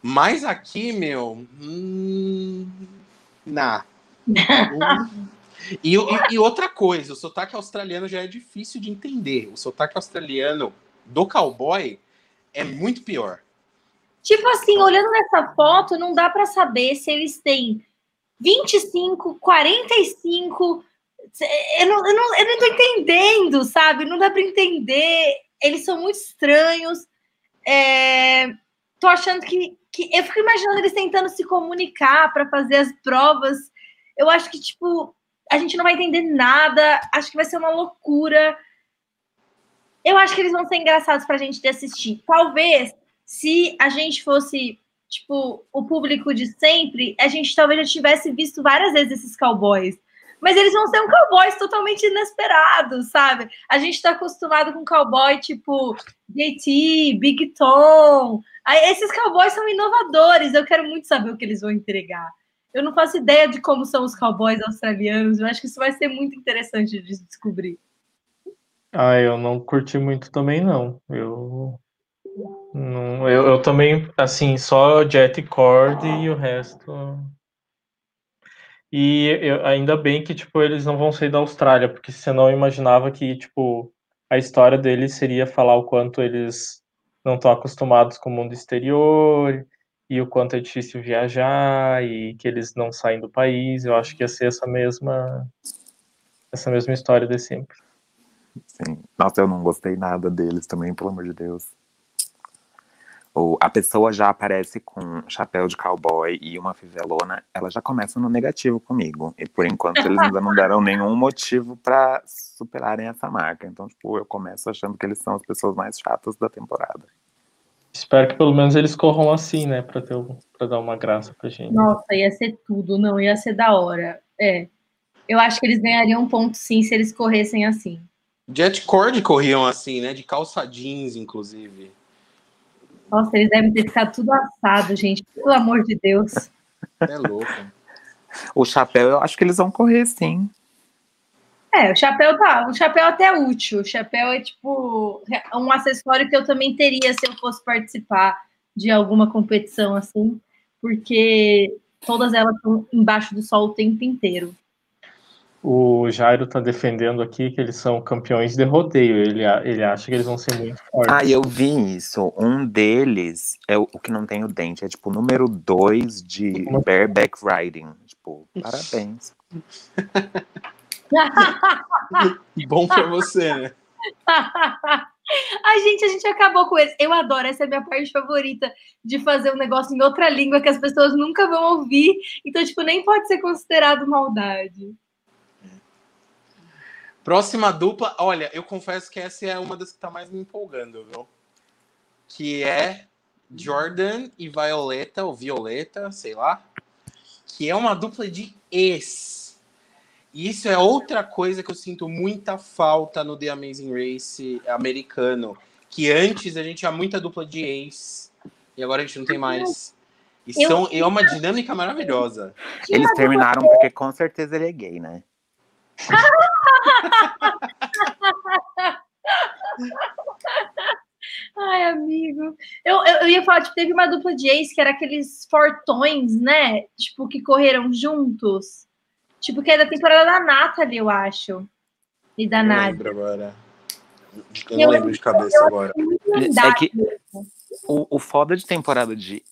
Mas aqui, meu. Hum, nah. e, e, e, outra coisa, o sotaque australiano já é difícil de entender. O sotaque australiano do cowboy é muito pior. Tipo assim, olhando nessa foto, não dá para saber se eles têm 25, 45. Eu não, eu não, eu não tô entendendo, sabe? Não dá para entender. Eles são muito estranhos. É, tô achando que, que. Eu fico imaginando eles tentando se comunicar para fazer as provas. Eu acho que, tipo, a gente não vai entender nada. Acho que vai ser uma loucura. Eu acho que eles vão ser engraçados pra gente de assistir. Talvez, se a gente fosse tipo, o público de sempre, a gente talvez já tivesse visto várias vezes esses cowboys. Mas eles vão ser um cowboys totalmente inesperados, sabe? A gente tá acostumado com cowboy tipo JT, Big Tom. Aí, esses cowboys são inovadores. Eu quero muito saber o que eles vão entregar. Eu não faço ideia de como são os cowboys australianos. Eu acho que isso vai ser muito interessante de descobrir. Ah, eu não curti muito também, não. Eu. Eu, eu também, assim, só Jet Cord e o resto. E eu, ainda bem que, tipo, eles não vão sair da Austrália, porque senão eu imaginava que, tipo, a história deles seria falar o quanto eles não estão acostumados com o mundo exterior e o quanto é difícil viajar e que eles não saem do país. Eu acho que ia ser essa mesma essa mesma história de sempre. Sim. Nossa, eu não gostei nada deles também, pelo amor de Deus. Ou a pessoa já aparece com chapéu de cowboy e uma fivelona, ela já começa no negativo comigo. E por enquanto eles ainda não deram nenhum motivo para superarem essa marca. Então, tipo, eu começo achando que eles são as pessoas mais chatas da temporada. Espero que pelo menos eles corram assim, né? Pra, ter, pra dar uma graça pra gente. Nossa, ia ser tudo, não, ia ser da hora. É. Eu acho que eles ganhariam um ponto sim se eles corressem assim. Jet Cord corriam assim, né? De calça jeans, inclusive. Nossa, eles devem ter ficado tudo assado, gente. Pelo amor de Deus. É louco. O chapéu, eu acho que eles vão correr sim. É, o chapéu tá. O chapéu até é útil. O chapéu é tipo um acessório que eu também teria se eu fosse participar de alguma competição assim, porque todas elas estão embaixo do sol o tempo inteiro. O Jairo tá defendendo aqui que eles são campeões de rodeio. Ele, ele acha que eles vão ser muito fortes. Ah, eu vi isso. Um deles é o, o que não tem o dente. É tipo o número 2 de bareback riding. Tipo, parabéns. Bom pra você, né? Ai, gente, a gente acabou com esse. Eu adoro, essa é a minha parte favorita de fazer um negócio em outra língua que as pessoas nunca vão ouvir. Então, tipo, nem pode ser considerado maldade. Próxima dupla, olha, eu confesso que essa é uma das que tá mais me empolgando, viu? Que é Jordan e Violeta, ou Violeta, sei lá. Que é uma dupla de ex. E isso é outra coisa que eu sinto muita falta no The Amazing Race americano. Que antes a gente tinha muita dupla de ex. E agora a gente não tem mais. E são, é uma dinâmica maravilhosa. Eles terminaram porque com certeza ele é gay, né? Ai, amigo. Eu, eu, eu, ia falar, tipo, teve uma dupla de ex que era aqueles fortões, né? Tipo, que correram juntos. Tipo, que é da temporada da Nathalie, eu acho. E da Nádia. Eu lembro agora. Eu não lembro de cabeça agora. É que o, o foda de temporada de.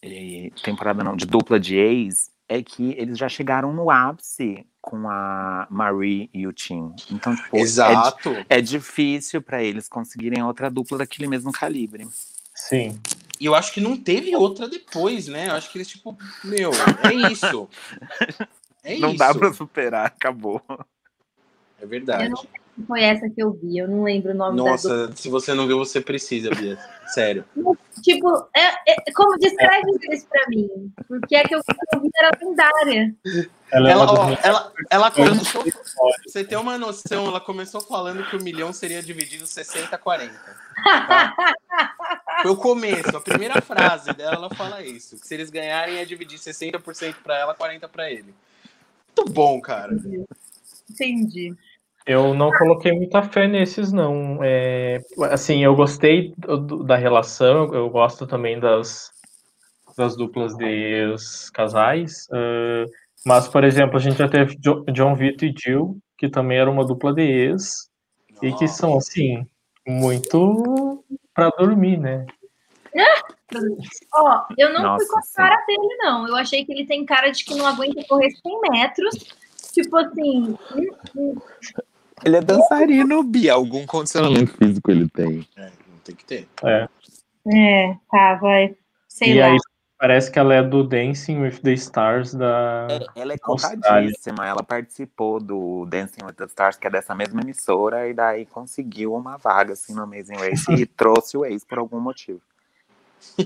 Temporada não, de dupla de ex é que eles já chegaram no ápice com a Marie e o Tim. Então, tipo, Exato. É, é difícil para eles conseguirem outra dupla daquele mesmo calibre. Sim. E eu acho que não teve outra depois, né? Eu acho que eles, tipo, meu, é isso. É não isso. dá pra superar, acabou. É verdade. Eu não foi essa que eu vi, eu não lembro o nome Nossa, da se você não viu, você precisa, Bia. Sério. Tipo, é, é, como descreve isso pra mim? Porque é que eu, eu vi era lendária. Ela, é Ela, ó, ela, ela começou. pra Você ter uma noção, ela começou falando que o milhão seria dividido 60 a 40. tá? Foi o começo, a primeira frase dela, ela fala isso. Que se eles ganharem é dividir 60% pra ela, 40% pra ele. Muito bom, cara. Entendi. Eu não coloquei muita fé nesses, não. É, assim, eu gostei do- da relação, eu gosto também das, das duplas de casais. ah, mas, por exemplo, a gente já teve Jo- John Vito e Jill, que também era uma dupla de ex, e que são, assim, muito pra dormir, né? Ó, eu não fui Nossa, com a sim. cara dele, não. Eu achei que ele tem cara de que não aguenta correr 100 metros. Tipo assim, Ele é dançarino, Bia. Algum condicionamento físico ele tem. É, não tem que ter. é, tá, vai. Sei e lá. aí parece que ela é do Dancing with the Stars da. Ela é Austrália. cotadíssima. Ela participou do Dancing with the Stars, que é dessa mesma emissora, e daí conseguiu uma vaga assim, no Amazing Race e trouxe o ex por algum motivo.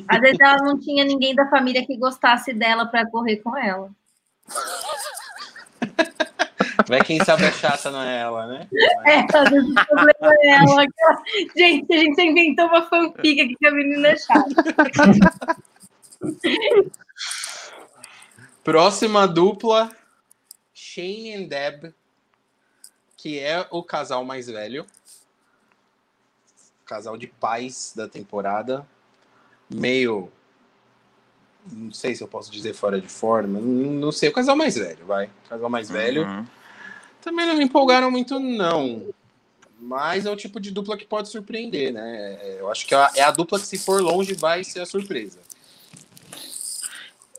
Às vezes ela não tinha ninguém da família que gostasse dela pra correr com ela. Vai quem sabe a chata não é ela, né? É, às vezes o problema é ela. Gente, a gente inventou uma fanfic aqui que a menina é chata. Próxima dupla, Shane and Deb, que é o casal mais velho. Casal de pais da temporada. Meio. Não sei se eu posso dizer fora de forma. Não sei. O casal mais velho, vai. O casal mais velho. Também não me empolgaram muito, não. Mas é o tipo de dupla que pode surpreender, né? Eu acho que é a- é dupla que, se for longe, vai ser a surpresa.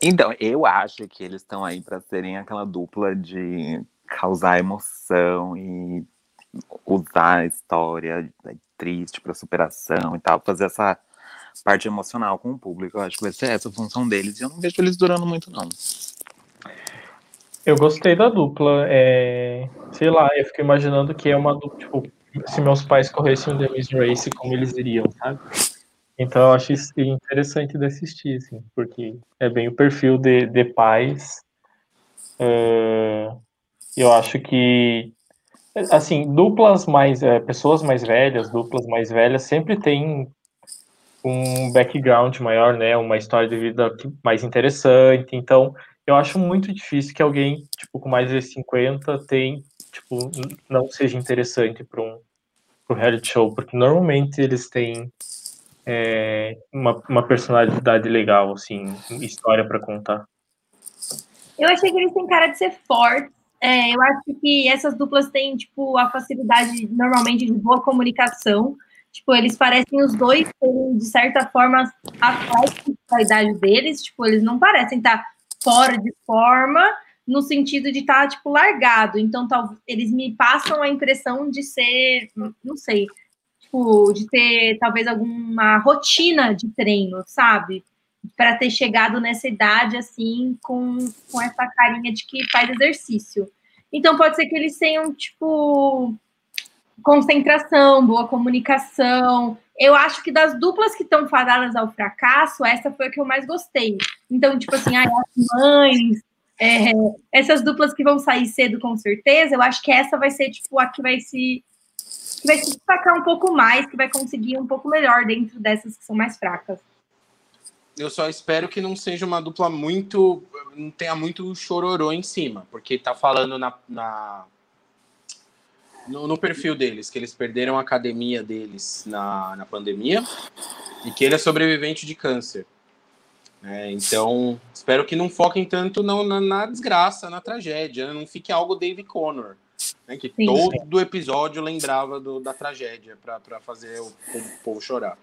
Então, eu acho que eles estão aí para serem aquela dupla de causar emoção e usar a história triste para superação e tal, fazer essa parte emocional com o público. Eu acho que vai ser essa a função deles e eu não vejo eles durando muito, não. Eu gostei da dupla. É... Sei lá, eu fico imaginando que é uma dupla, tipo, se meus pais corressem um The Race, como eles iriam, sabe? Então eu acho interessante de assistir, assim, porque é bem o perfil de, de pais. É, Eu acho que, assim, duplas mais, é, pessoas mais velhas, duplas mais velhas, sempre tem um background maior, né? Uma história de vida mais interessante. Então, eu acho muito difícil que alguém, tipo, com mais de 50 tem, tipo, não seja interessante para um pro reality show, porque normalmente eles têm é, uma, uma personalidade legal, assim, história para contar. Eu achei que eles têm cara de ser fortes. É, eu acho que essas duplas têm, tipo, a facilidade, normalmente, de boa comunicação. Tipo, eles parecem os dois de certa forma, atléticos da idade deles. Tipo, eles não parecem estar fora de forma, no sentido de estar, tipo, largado. Então, tal, eles me passam a impressão de ser, não sei, tipo, de ter, talvez, alguma rotina de treino, sabe? para ter chegado nessa idade assim com, com essa carinha de que faz exercício. Então pode ser que eles tenham tipo concentração, boa comunicação. Eu acho que das duplas que estão fadadas ao fracasso, essa foi a que eu mais gostei. Então, tipo assim, ai, as mães, é, essas duplas que vão sair cedo com certeza, eu acho que essa vai ser tipo a que vai se que vai se destacar um pouco mais, que vai conseguir um pouco melhor dentro dessas que são mais fracas. Eu só espero que não seja uma dupla muito. não tenha muito chororô em cima, porque tá falando na. na- no, no perfil deles, que eles perderam a academia deles na, na pandemia e que ele é sobrevivente de câncer. É, então, espero que não foquem tanto não, na, na desgraça, na tragédia, né? não fique algo Dave Connor, né? que Sim. todo episódio lembrava do- da tragédia para fazer o, povo- o povo chorar.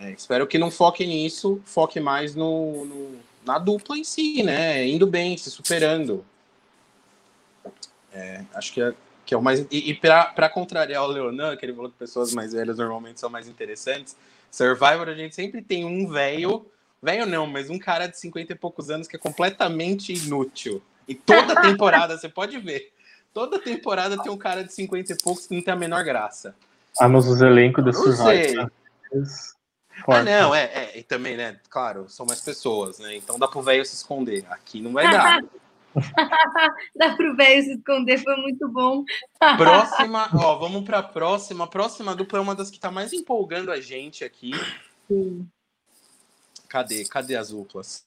É, espero que não foque nisso, foque mais no, no- na dupla em si, né? Indo bem, se superando. É, acho que é, que é o mais. E, e para contrariar o Leonan, que ele falou que pessoas mais velhas normalmente são mais interessantes, Survivor a gente sempre tem um velho, velho não, mas um cara de 50 e poucos anos que é completamente inútil. E toda temporada, você pode ver, toda temporada tem um cara de 50 e poucos que não tem a menor graça. Ah, mas os elencos sei. Survivor. eles- Ah, não, é, é, e também, né? Claro, são mais pessoas, né? Então dá pro velho se esconder. Aqui não vai dar. Dá pro velho se esconder, foi muito bom. Próxima, ó, vamos pra próxima. A próxima dupla é uma das que tá mais empolgando a gente aqui. Cadê? Cadê as duplas?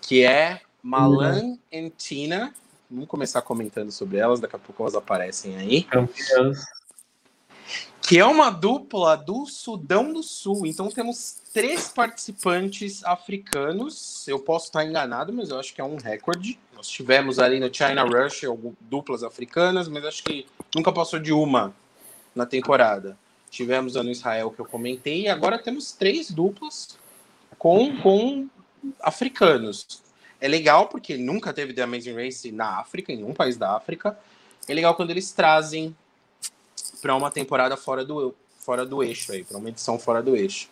Que é Malan e Tina. Vamos começar comentando sobre elas, daqui a pouco elas aparecem aí. Campeãs. Que é uma dupla do Sudão do Sul. Então temos três participantes africanos. Eu posso estar enganado, mas eu acho que é um recorde. Nós tivemos ali no China Rush duplas africanas, mas acho que nunca passou de uma na temporada. Tivemos a no Israel que eu comentei, e agora temos três duplas com, com africanos. É legal porque nunca teve The Amazing Race na África, em nenhum país da África. É legal quando eles trazem para uma temporada fora do, fora do eixo aí, para uma edição fora do eixo.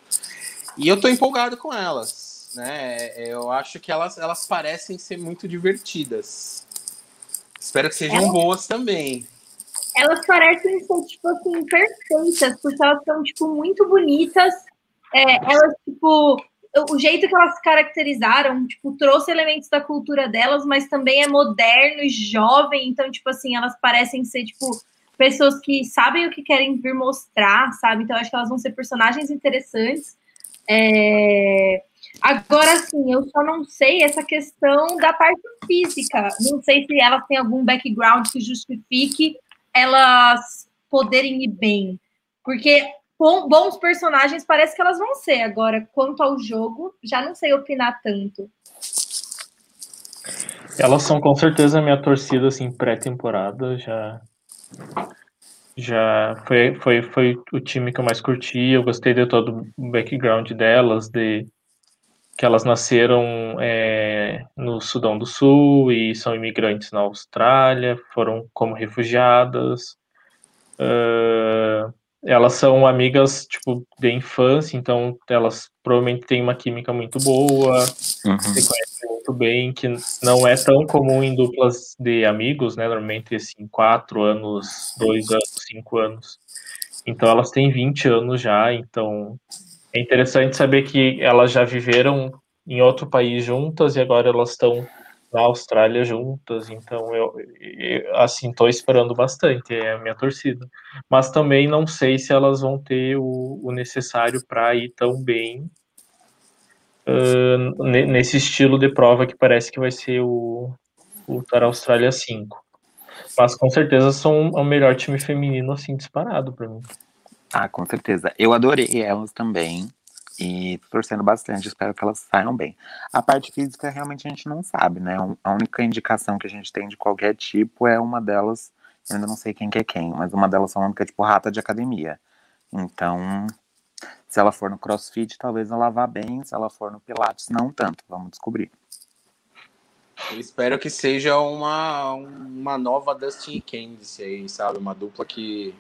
E eu tô empolgado com elas, né? Eu acho que elas, elas parecem ser muito divertidas. Espero que sejam boas também. Elas parecem ser, tipo assim, perfeitas, porque elas são, tipo, muito bonitas. É, elas, tipo, o jeito que elas se caracterizaram, tipo, trouxe elementos da cultura delas, mas também é moderno e jovem, então, tipo assim, elas parecem ser, tipo, pessoas que sabem o que querem vir mostrar, sabe? Então, acho que elas vão ser personagens interessantes. É... Agora, sim, eu só não sei essa questão da parte física. Não sei se elas têm algum background que justifique elas poderem ir bem. Porque bons personagens parece que elas vão ser. Agora, quanto ao jogo, já não sei opinar tanto. Elas são com certeza minha torcida assim pré-temporada, já já foi, foi, foi o time que eu mais curti, eu gostei de todo o background delas, de que elas nasceram é, no Sudão do Sul e são imigrantes na Austrália, foram como refugiadas. Uh, elas são amigas, tipo, de infância, então elas provavelmente têm uma química muito boa, uhum. se muito bem, que não é tão comum em duplas de amigos, né? Normalmente, assim, quatro anos, dois anos, cinco anos. Então elas têm 20 anos já, então é interessante saber que elas já viveram em outro país juntas e agora elas estão na Austrália juntas, então eu, eu assim estou esperando bastante, é a minha torcida. Mas também não sei se elas vão ter o, o necessário para ir tão bem uh, nesse estilo de prova que parece que vai ser o, o Tar Austrália 5. Mas com certeza são o melhor time feminino assim disparado para mim. Ah, com certeza. Eu adorei elas também e torcendo bastante, espero que elas saiam bem. A parte física realmente a gente não sabe, né? A única indicação que a gente tem de qualquer tipo é uma delas, eu ainda não sei quem que é quem, mas uma delas falando que é tipo rata de academia. Então, se ela for no crossfit, talvez ela vá bem, se ela for no pilates, não tanto, vamos descobrir. Eu espero que seja uma, uma nova Dustin Candice aí, sabe? Uma dupla que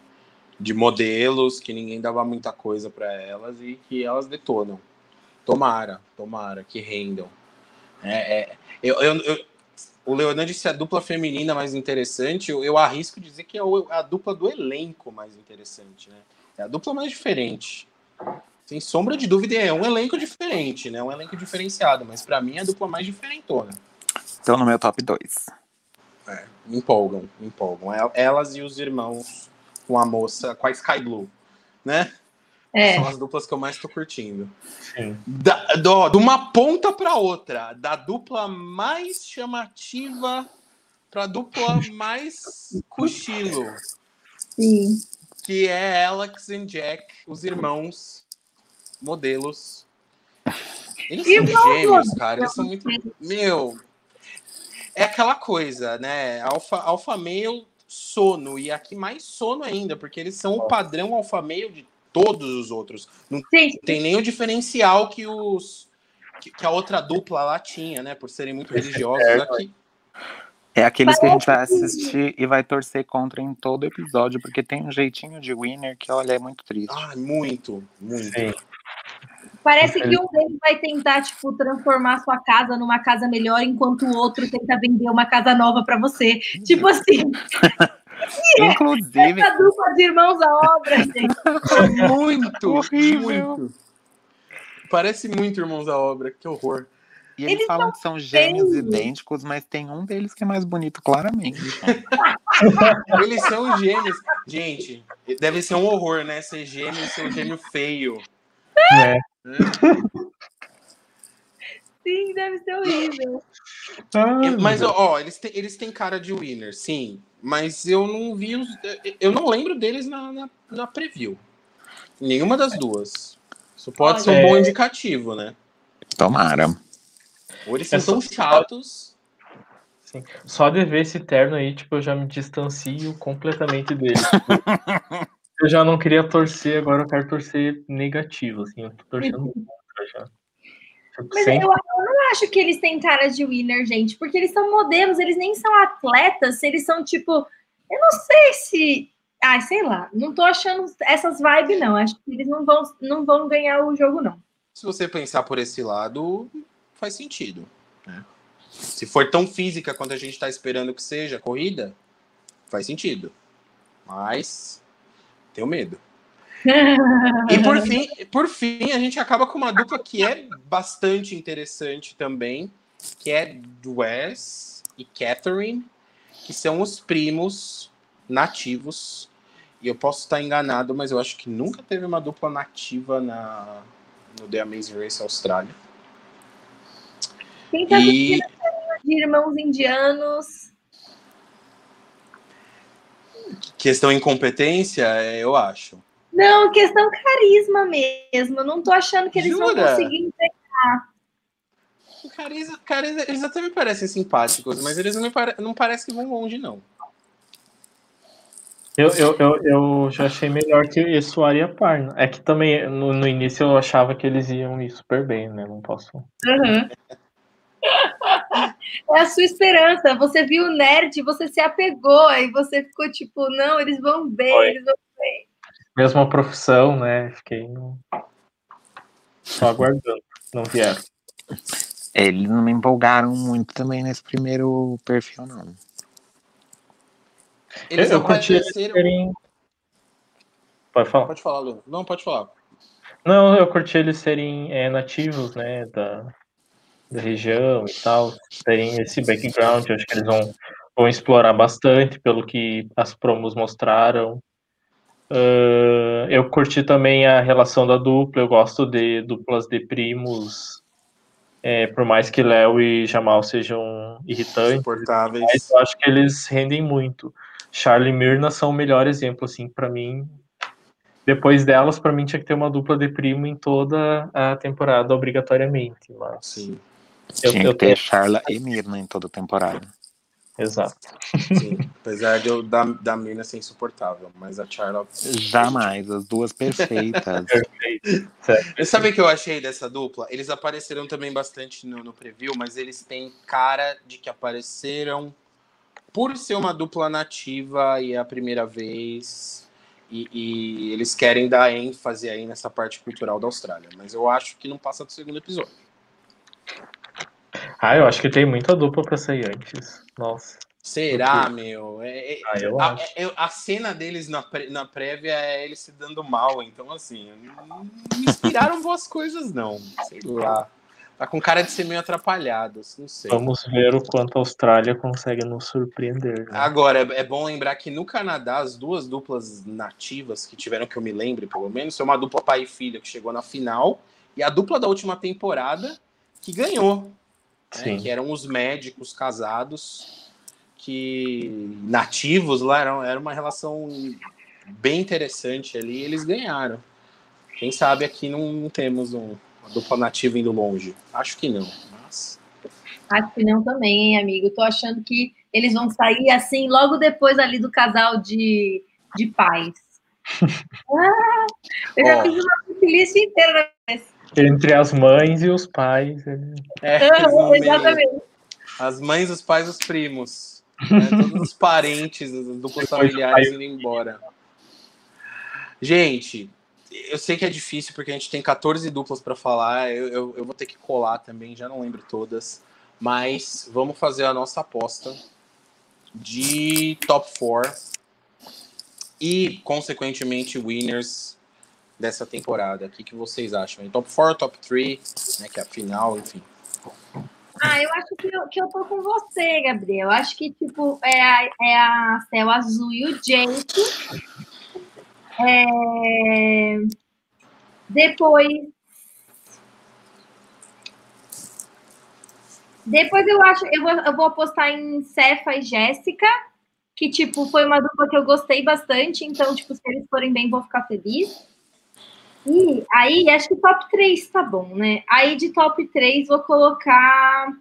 de modelos que ninguém dava muita coisa para elas e que elas detonam. Tomara, tomara que rendam. É, é eu, eu, eu, o Leonardo disse a dupla feminina mais interessante. Eu, eu arrisco dizer que é a dupla do elenco mais interessante, né? É a dupla mais diferente. Sem sombra de dúvida, é um elenco diferente, né? Um elenco diferenciado, mas para mim é a dupla mais diferentona. Então, no meu top 2. É, me empolgam, me empolgam. É, elas e os irmãos com a moça, com a Sky Blue, né? É. São as duplas que eu mais tô curtindo. Sim. Da, do, de uma ponta para outra, da dupla mais chamativa para dupla mais cochilo. Sim. Que é Alex e Jack, os irmãos modelos. Eles e são gêmeos, cara. Eles são muito. Meu. É aquela coisa, né? Alfa, alfa male sono, e aqui mais sono ainda, porque eles são o padrão alfa meio de todos os outros. Não Sim. tem nem o diferencial que os que, a outra dupla lá tinha, né? Por serem muito religiosos é, aqui. É aqueles que a gente vai assistir e vai torcer contra em todo episódio, porque tem um jeitinho de winner que, olha, é muito triste. Ah, muito, muito. Sim. Parece que um deles vai tentar, tipo, transformar sua casa numa casa melhor, enquanto o outro tenta vender uma casa nova para você. Tipo assim. Inclusive. Essa dupla de irmãos à obra, gente. muito, horrível. Muito. Parece muito irmãos à obra, que horror. E eles, eles falam que são gêmeos feios. idênticos, mas tem um deles que é mais bonito, claramente. eles são gêmeos. Gente, deve ser um horror, né? Ser gêmeo e ser um gêmeo feio. É. Sim, deve ser horrível. mas, ó, eles, têm, eles têm cara de winner, sim. Mas eu não vi os. Eu não lembro deles na, na, na preview. Nenhuma das duas. Isso pode ser um bom indicativo, né? Tomara. Ou eles são chatos. Sim. Só de ver esse terno aí, tipo, eu já me distancio completamente dele. eu já não queria torcer, agora eu quero torcer negativo, assim, eu tô torcendo contra já. Mas eu, eu, não acho que eles têm cara de winner, gente, porque eles são modelos, eles nem são atletas, eles são tipo. Eu não sei se. Ai, sei lá, não tô achando essas vibes, não. Acho que eles não vão, não vão ganhar o jogo, não. Se você pensar por esse lado, faz sentido. Né? Se for tão física quanto a gente está esperando que seja corrida, faz sentido. Mas tenho medo. E por fim, por fim, a gente acaba com uma dupla que é bastante interessante também, que é Wes e Catherine, que são os primos nativos. E eu posso estar enganado, mas eu acho que nunca teve uma dupla nativa na, no The Amazing Race Austrália. Quem tá e... de irmãos indianos? Questão incompetência, é, eu acho. Não, questão carisma mesmo. Eu não tô achando que eles Jura? vão conseguir entregar. Carisma, carisma, eles até me parecem simpáticos, mas eles não, pare, não parecem que vão longe, não. Eu, eu, eu, eu já achei melhor que esse Aria Parna. É que também no, no início eu achava que eles iam ir super bem, né? Não posso. Uhum. É a sua esperança. Você viu o nerd, você se apegou, aí você ficou tipo, não, eles vão bem, Foi. eles vão bem. Mesma profissão, né? Fiquei no... só aguardando, não vieram. Eles não me empolgaram muito também nesse primeiro perfil, não. Eles eu, eu curti eles serem... Pode falar. Pode falar, Lu. Não, pode falar. Não, eu curti eles serem é, nativos, né, da, da região e tal, terem esse background, acho que eles vão, vão explorar bastante pelo que as promos mostraram. Uh, eu curti também a relação da dupla, eu gosto de duplas de primos, é, por mais que Léo e Jamal sejam irritantes, mas eu acho que eles rendem muito. Charlie e Mirna são o melhor exemplo, assim, para mim. Depois delas, para mim, tinha que ter uma dupla de primo em toda a temporada, obrigatoriamente. Mas Sim. Eu, tinha eu que ter tenho... Charla e Mirna em toda a temporada. Exato. Sim, apesar de eu, da, da Mirna ser insuportável, mas a Charla. Jamais, as duas perfeitas. Perfeito. Sabe sabem o que eu achei dessa dupla? Eles apareceram também bastante no, no preview, mas eles têm cara de que apareceram por ser uma dupla nativa e é a primeira vez, e, e, eles querem dar ênfase aí nessa parte cultural da Austrália. Mas eu acho que não passa do segundo episódio. Ah, eu acho que tem muita dupla pra sair antes. Nossa. Será, Porque... meu? É, é, ah, eu a, acho. É, a, cena deles na, pré, na prévia é eles se dando mal, então assim, não me inspiraram boas coisas, não. Sei lá. Tá com cara de ser meio atrapalhado, não sei. Vamos ver o quanto a Austrália consegue nos surpreender. Né? Agora, é, é bom lembrar que no Canadá, as duas duplas nativas que tiveram, que eu me lembre, pelo menos, foi uma dupla pai e filha que chegou na final, e a dupla da última temporada que ganhou. Né? Que eram os médicos casados, que nativos lá, era, era uma relação bem interessante ali, e eles ganharam. Quem sabe aqui não, não temos um uma dupla nativa indo longe? Acho que não. Mas... Acho que não também, hein, amigo? Tô achando que eles vão sair assim logo depois ali do casal de, de pais. ah, eu já oh. fiz uma lista inteira Entre as mães e os pais. É, é exatamente. As mães, os pais, os primos. Né? Todos os parentes, os duplos familiares indo embora. Gente, eu sei que é difícil porque a gente tem 14 duplas para falar. Eu, eu, eu, vou ter que colar também, já não lembro todas. Mas vamos fazer a nossa aposta de top 4 e, consequentemente, winners dessa temporada. O que, que vocês acham? Top 4, top 3, né, que é a final, enfim. Ah, eu acho que eu, que eu tô com você, Gabriel. Eu acho que, tipo, é a, é a Céu Azul e o Jake. É... Depois. Depois eu acho, eu vou, eu vou apostar em Cefa e Jéssica, que tipo foi uma dupla que eu gostei bastante, então tipo se eles forem bem vou ficar feliz. E aí acho que top 3 tá bom, né? Aí de top 3 vou colocar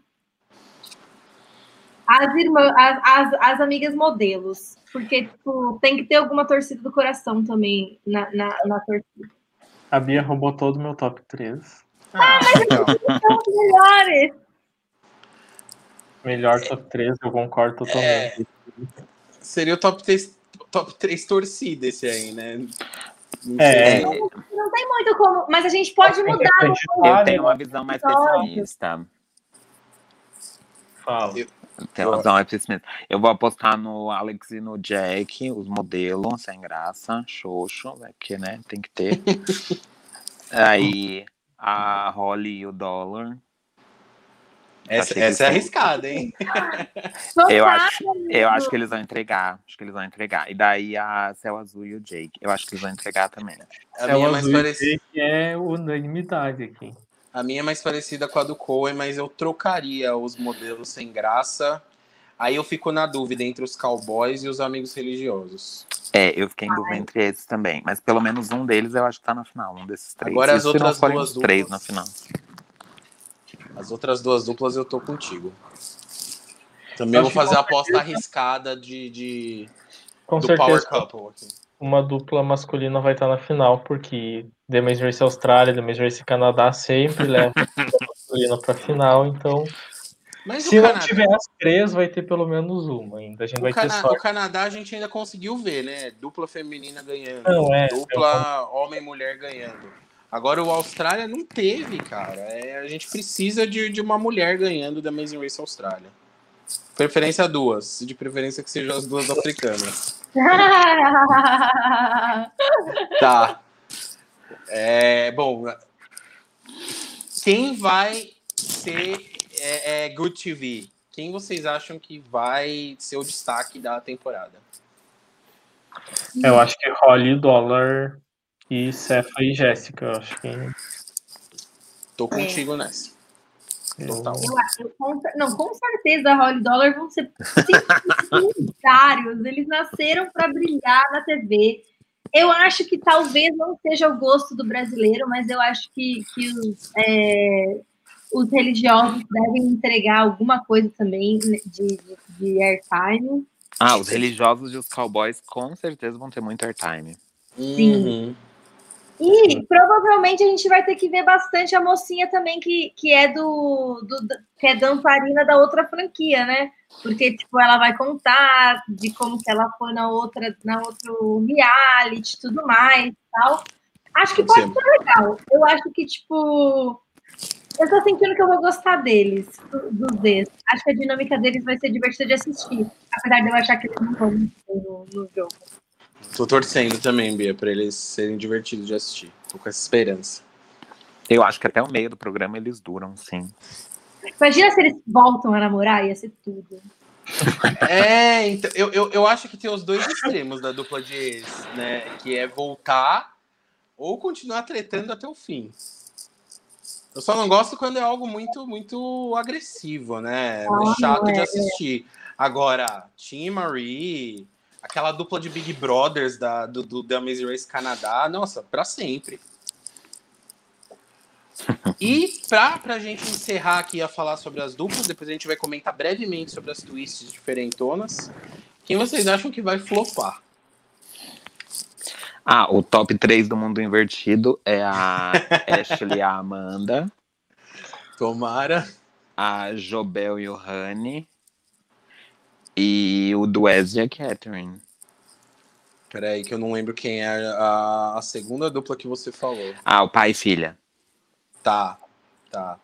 as irmãs, as, as, as amigas modelos. Porque, tipo, tem que ter alguma torcida do coração também na, na, na torcida. A Bia roubou todo o meu top 3. Ah, mas então. são os melhores. Melhor top 3, eu concordo totalmente. É, seria o top 3, top 3 torcida esse aí, né? É. Não, não, tem muito como, mas a gente pode mudar. Eu tenho uma visão mais pessimista. Fala. Eu, Tem razão, é preciso mesmo. Eu vou apostar no Alex e no Jack, os modelos, sem graça, xoxo, né? Porque, né, tem que ter. Aí a Holly e o Dólar. Essa, essa é arriscada, hein? Eu acho, eu acho que eles vão entregar. Acho que eles vão entregar. E daí a Céu Azul e o Jake. Eu acho que eles vão entregar também. A É minha, é mais azul e parecida, que é unanimidade aqui. a minha é mais parecida com a do Coen, mas eu trocaria os modelos sem graça. Aí eu fico na dúvida entre os cowboys e os amigos religiosos. É, eu fiquei em dúvida entre esses também. Mas pelo menos um deles eu acho que tá na final. Um desses três. Agora E as outras duas os três duplas. na final. As outras duas duplas eu tô contigo. Também vou fazer a aposta arriscada de, de- Com do certeza, Power Couple aqui. uma dupla masculina vai estar na final, porque The Amazing Race Austrália, The Amazing Race Canadá sempre leva a dupla masculina pra final, então Mas se não Canadá, tiver as três, vai ter pelo menos uma ainda. A gente o, vai ter Cana- o. Canadá a gente ainda conseguiu ver, né? Dupla feminina ganhando. Não, é, dupla homem e mulher ganhando. Agora o Austrália não teve, cara. É, a gente precisa de, de uma mulher ganhando da Amazing Race Austrália. Preferência duas. De preferência que sejam as duas africanas. Tá. É, bom, quem vai ser é, é, Good TV? Quem vocês acham que vai ser o destaque da temporada? Eu acho que Holly, Dollar e Cefa e Jéssica. Eu acho que. Tô contigo nessa. Total. Eu acho, eu com não, com certeza a Holly Dollar vão ser secundários. Eles nasceram para brilhar na TV. Eu acho que talvez não seja o gosto do brasileiro, mas eu acho que, que os, é, os religiosos devem entregar alguma coisa também de, de, de airtime. Ah, os religiosos e os cowboys com certeza vão ter muito airtime. Sim. Uhum. E provavelmente a gente vai ter que ver bastante a mocinha também, que, que é do, do que é dançarina da outra franquia, né? Porque, tipo, ela vai contar de como que ela foi na outra, na outro reality e tudo mais tal. Acho que pode Sim. ser legal. Eu acho que, tipo. Eu tô sentindo que eu vou gostar deles, do- dos Zs. Acho que a dinâmica deles vai ser divertida de assistir. Apesar de eu achar que eles não vão no, no jogo. Tô torcendo também, Bia, pra eles serem divertidos de assistir. Tô com essa esperança. Eu acho que até o meio do programa eles duram, sim. Imagina se eles voltam a namorar, ia ser tudo. É, então, eu, eu, eu acho que tem os dois extremos da dupla de ex, né? Que é voltar ou continuar tretando até o fim. Eu só não gosto quando é algo muito, muito agressivo, né? É Ah, chato de é. assistir. Agora, Tim e Marie, aquela dupla de Big Brothers da, do, do The Amazing Race Canadá, nossa, pra sempre. E pra, pra gente encerrar aqui a falar sobre as duplas, depois a gente vai comentar brevemente sobre as twists diferentonas. Quem vocês acham que vai flopar? Ah, o top 3 do mundo invertido é a Ashley e a Amanda, Tomara. a Jobel e o Honey e o do Wes e a Catherine. Peraí, que eu não lembro quem é a, a segunda dupla que você falou. Ah, o pai e filha. Tá, tá.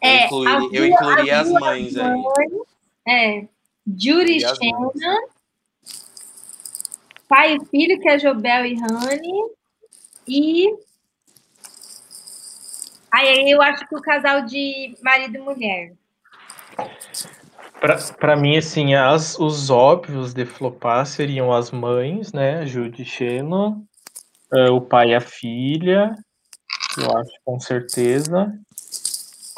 É, eu, as eu incluiria as mães aí. É. Judy E. Shannon, pai e filho, que é Jobel e Honey. E. Aí aí eu acho que o casal de marido e mulher. Pra, mim, assim, as, os óbvios de flopar seriam as mães, né? Judy e Shannon, eh, o pai e a filha, eu acho com certeza.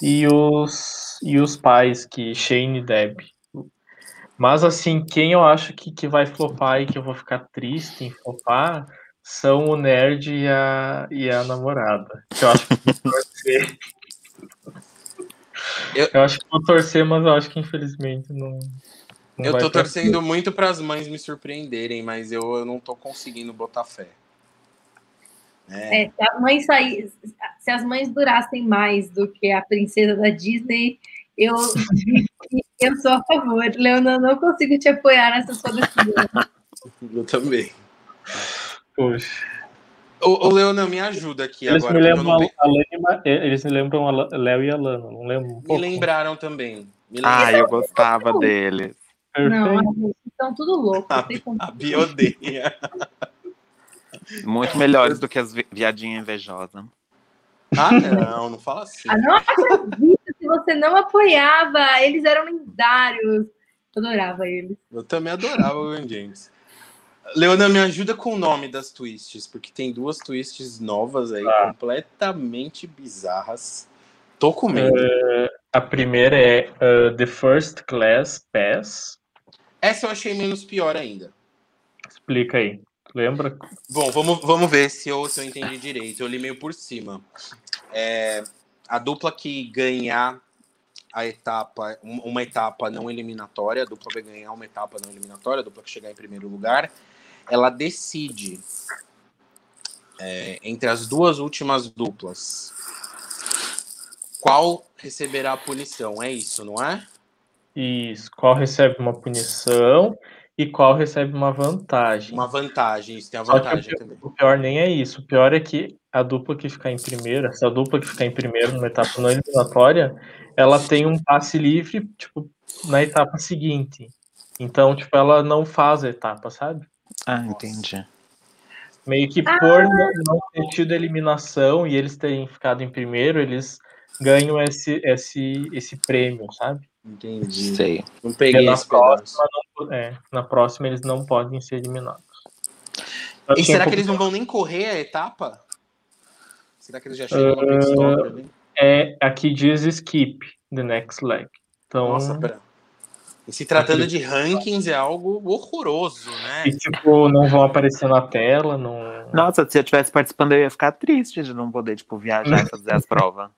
E os, e os pais, que Shane e Deb. Mas, assim, quem eu acho que, que vai flopar e que eu vou ficar triste em flopar são o nerd e a, e a namorada. Que eu acho que vou torcer. Eu- Eu acho que vou torcer, mas eu acho que infelizmente não. não Eu vai tô torcendo muito para as mães me surpreenderem, mas eu, eu não tô conseguindo botar fé. É, É, se, as mães sair, se as mães durassem mais do que a princesa da Disney, eu, eu sou a favor. Leona, eu não consigo te apoiar nessa sua decisão. eu também. Poxa. Ô, ô Leona, me ajuda aqui Eles agora. me lembram não a, tenho- a Lana e Ma- eh, eles me lembram a Léo e a Lana, não lembro um Me pouco. lembraram também. Ah, eu gostava deles. Não, eles estão tudo louco. A, a Bia odeia. Muito melhores do que as viadinhas invejosas. Ah, não, não fala assim. Ah, não acredito se você não apoiava. Eles eram lendários. Eu adorava eles. Eu também adorava o Van James. Leona, me ajuda com o nome das twists, porque tem duas twists novas aí, ah. completamente bizarras. Tô com medo. Uh, a primeira é uh, The First Class Pass. Essa eu achei menos pior ainda. Explica aí. Lembra? Bom, vamos, vamos ver se eu, se eu entendi direito. Eu li meio por cima. É, a dupla que ganhar a etapa, uma etapa não eliminatória, a dupla vai ganhar uma etapa não eliminatória, a dupla que chegar em primeiro lugar, ela decide é, entre as duas últimas duplas qual receberá a punição. É isso, não é? Isso. Qual recebe uma punição e qual recebe uma vantagem. Uma vantagem, isso tem a vantagem o, também. O pior nem é isso. O pior é que a dupla que ficar em primeiro, essa dupla que ficar em primeiro numa etapa não eliminatória, ela tem um passe livre, tipo, na etapa seguinte. Então, tipo, ela não faz a etapa, sabe? Ah, entendi. Meio que por ah. não ter tido eliminação e eles terem ficado em primeiro, eles ganham esse, esse, esse prêmio, sabe? Entendi. Sei. Não peguei na próxima, não, é, na próxima eles não podem ser eliminados. e será um que eles não vão nem correr a etapa? Será que eles já chegam uh, no pit stop ali? É, aqui diz skip the next leg. Então, Nossa, pera. E se tratando de rankings é algo horroroso, né? E tipo, não vão aparecer na tela, não. Nossa, se eu tivesse participando, eu ia ficar triste de não poder, tipo, viajar e fazer as provas.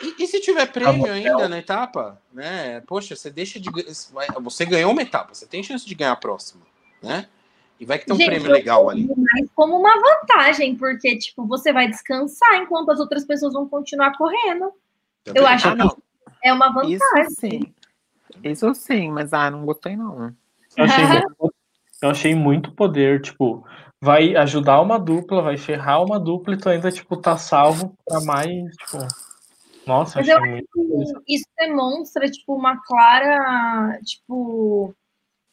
E, e, se tiver prêmio ainda na etapa, né? Poxa, você deixa de. Você ganhou uma etapa, você tem chance de ganhar a próxima, né? E vai que tem um Gente, prêmio legal ali. Mas como uma vantagem, porque, tipo, você vai descansar enquanto as outras pessoas vão continuar correndo. Também. Eu acho ah, que é uma vantagem. Isso sim. Isso sim, mas ah, não gostei, não. Eu achei, muito, eu achei muito poder, tipo, vai ajudar uma dupla, vai ferrar uma dupla e tu ainda, tipo, tá salvo pra mais, tipo. Nossa, Mas eu acho que isso demonstra, tipo, uma clara, tipo,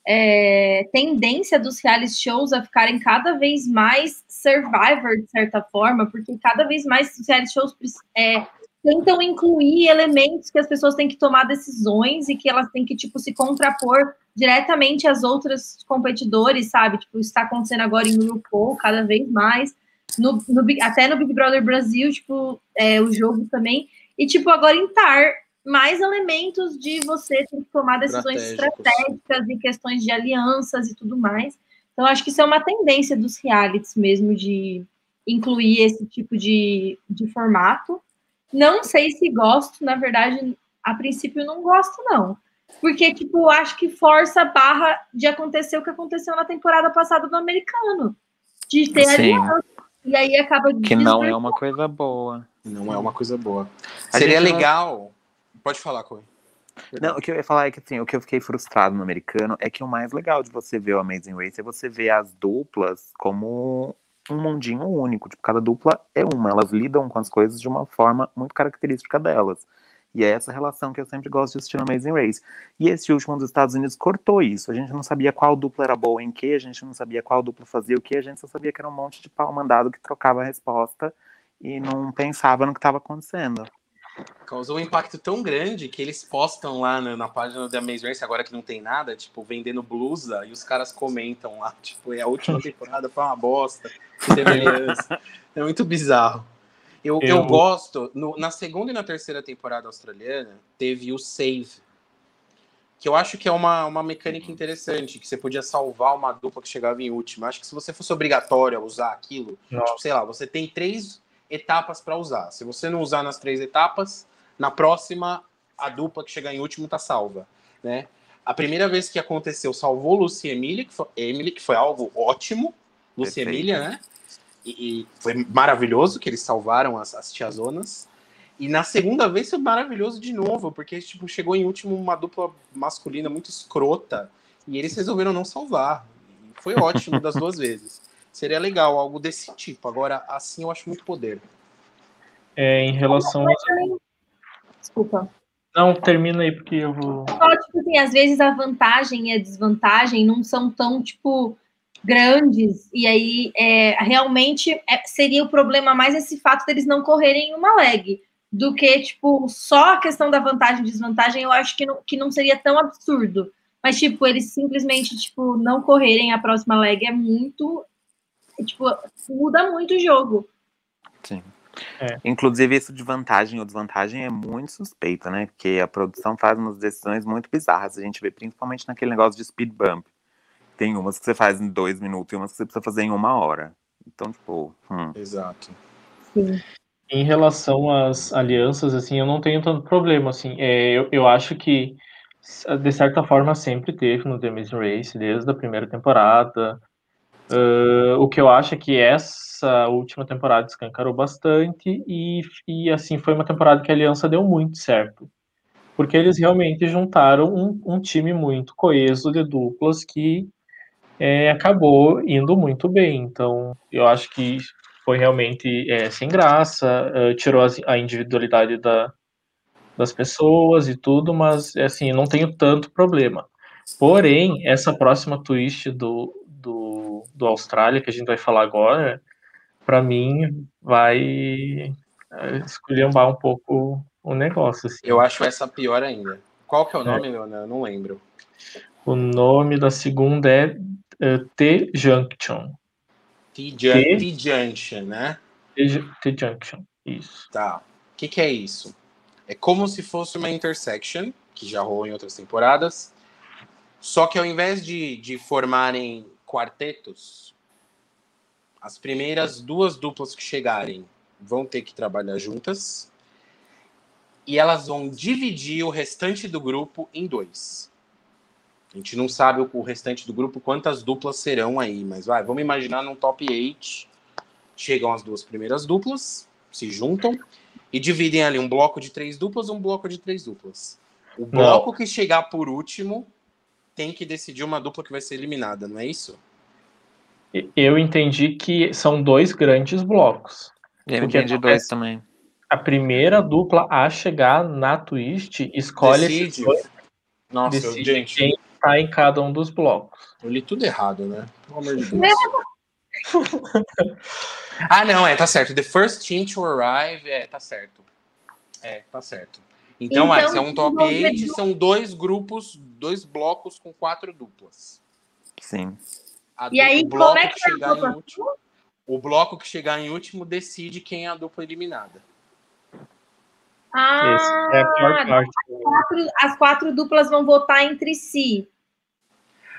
é, tendência dos reality shows a ficarem cada vez mais survivor, de certa forma, porque cada vez mais os reality shows é, tentam incluir elementos que as pessoas têm que tomar decisões e que elas têm que, tipo, se contrapor diretamente às outras competidores, sabe? Tipo, está acontecendo agora em RuPaul, cada vez mais. No, no, até no Big Brother Brasil, tipo, é, o jogo também. E, tipo, agora em TAR, mais elementos de você ter que tomar decisões estratégicas e questões de alianças e tudo mais. Então, acho que isso é uma tendência dos realities mesmo, de incluir esse tipo de, de formato. Não sei se gosto, na verdade, a princípio não gosto, não. Porque, tipo, acho que força a barra de acontecer o que aconteceu na temporada passada do americano. De ter Sim. aliança. E aí acaba. Que não é uma coisa boa. Não é uma coisa boa. A Seria legal. Não... Pode falar, Coen. Não, o que eu ia falar é que assim, o que eu fiquei frustrado no americano é que o mais legal de você ver o Amazing Race é você ver as duplas como um mundinho único. Tipo, cada dupla é uma. Elas lidam com as coisas de uma forma muito característica delas. E é essa relação que eu sempre gosto de assistir no Amazing Race. E esse último dos Estados Unidos cortou isso. A gente não sabia qual dupla era boa em que, a gente não sabia qual dupla fazia o que, a gente só sabia que era um monte de pau mandado que trocava a resposta e não pensava no que estava acontecendo. Causou um impacto tão grande que eles postam lá na, na página da Amazing Race, agora que não tem nada, tipo, vendendo blusa, e os caras comentam lá, tipo, é a última temporada foi uma bosta, é muito bizarro. Eu, eu... eu gosto, no, na segunda e na terceira temporada australiana, teve o save, que eu acho que é uma, uma mecânica interessante, que você podia salvar uma dupla que chegava em última. Acho que se você fosse obrigatório a usar aquilo, tipo, sei lá, você tem três etapas para usar. Se você não usar nas três etapas, na próxima a dupla que chegar em último tá salva, né? A primeira vez que aconteceu, salvou Lucy Emily, que foi, Emily, que foi algo ótimo. Lucy Emília, né? E, e, foi maravilhoso que eles salvaram as, as tiazonas. E na segunda vez foi maravilhoso de novo, porque tipo, chegou em último uma dupla masculina muito escrota e eles resolveram não salvar. Foi ótimo das duas vezes. Seria legal algo desse tipo. Agora, assim eu acho muito poder. É, em relação a... Desculpa. Não, termina aí, porque eu vou. Só, tipo assim, às vezes a vantagem e a desvantagem não são tão, tipo, grandes, e aí é, realmente é, seria o problema mais esse fato deles não correrem uma leg, do que, tipo, só a questão da vantagem e desvantagem, eu acho que não, que não seria tão absurdo. Mas, tipo, eles simplesmente, tipo, não correrem a próxima leg é muito. Tipo, muda muito o jogo. Sim. É. Inclusive, isso de vantagem ou desvantagem é muito suspeito, né? Porque a produção faz umas decisões muito bizarras. A gente vê principalmente naquele negócio de speed bump. Tem umas que você faz em dois minutos e umas que você precisa fazer em uma hora. Então, tipo. Hum. Exato. Sim. Em relação às alianças, assim, eu não tenho tanto problema, assim. É, eu, eu acho que, de certa forma, sempre teve no The Amazing Race, desde a primeira temporada. Uh, o que eu acho é que essa última temporada escancarou bastante e, e, assim, foi uma temporada que a aliança deu muito certo. Porque eles realmente juntaram um, um time muito coeso de duplas que é, acabou indo muito bem. Então, eu acho que foi realmente é, sem graça, uh, tirou a individualidade da, das pessoas e tudo, mas assim, não tenho tanto problema. Porém, essa próxima twist do, do, do Austrália, que a gente vai falar agora, para mim vai é, esculhambar um pouco o negócio. Assim. Eu acho essa pior ainda. Qual que é o nome, é. Eu não lembro. O nome da segunda é uh, T-Junction. T-Junction, né? T-Junction, isso. Tá. O que, que é isso? É como se fosse uma intersection, que já rolou em outras temporadas, só que ao invés de, de formarem quartetos, as primeiras duas duplas que chegarem vão ter que trabalhar juntas e elas vão dividir o restante do grupo em dois. A gente não sabe o restante do grupo quantas duplas serão aí, mas vai, vamos imaginar num top 8. Chegam as duas primeiras duplas, se juntam e dividem ali um bloco de três duplas um bloco de três duplas. O bloco não. que chegar por último tem que decidir uma dupla que vai ser eliminada, não é isso? Eu entendi que são dois grandes blocos. Eu entendi dois também. A primeira dupla a chegar na twist escolhe decide. Nossa, decide gente, quem tá em cada um dos blocos. Eu li tudo errado, né? Pelo amor de Deus. ah, não, é, tá certo. The first team to arrive, é, tá certo. É, tá certo. Então, então é, se é um top 8, são dois grupos, dois blocos com quatro duplas. Sim. A e aí, como é que, que chegar em último, O bloco que chegar em último decide quem é a dupla eliminada. Ah, é a pior parte. As quatro, as quatro duplas vão votar entre si.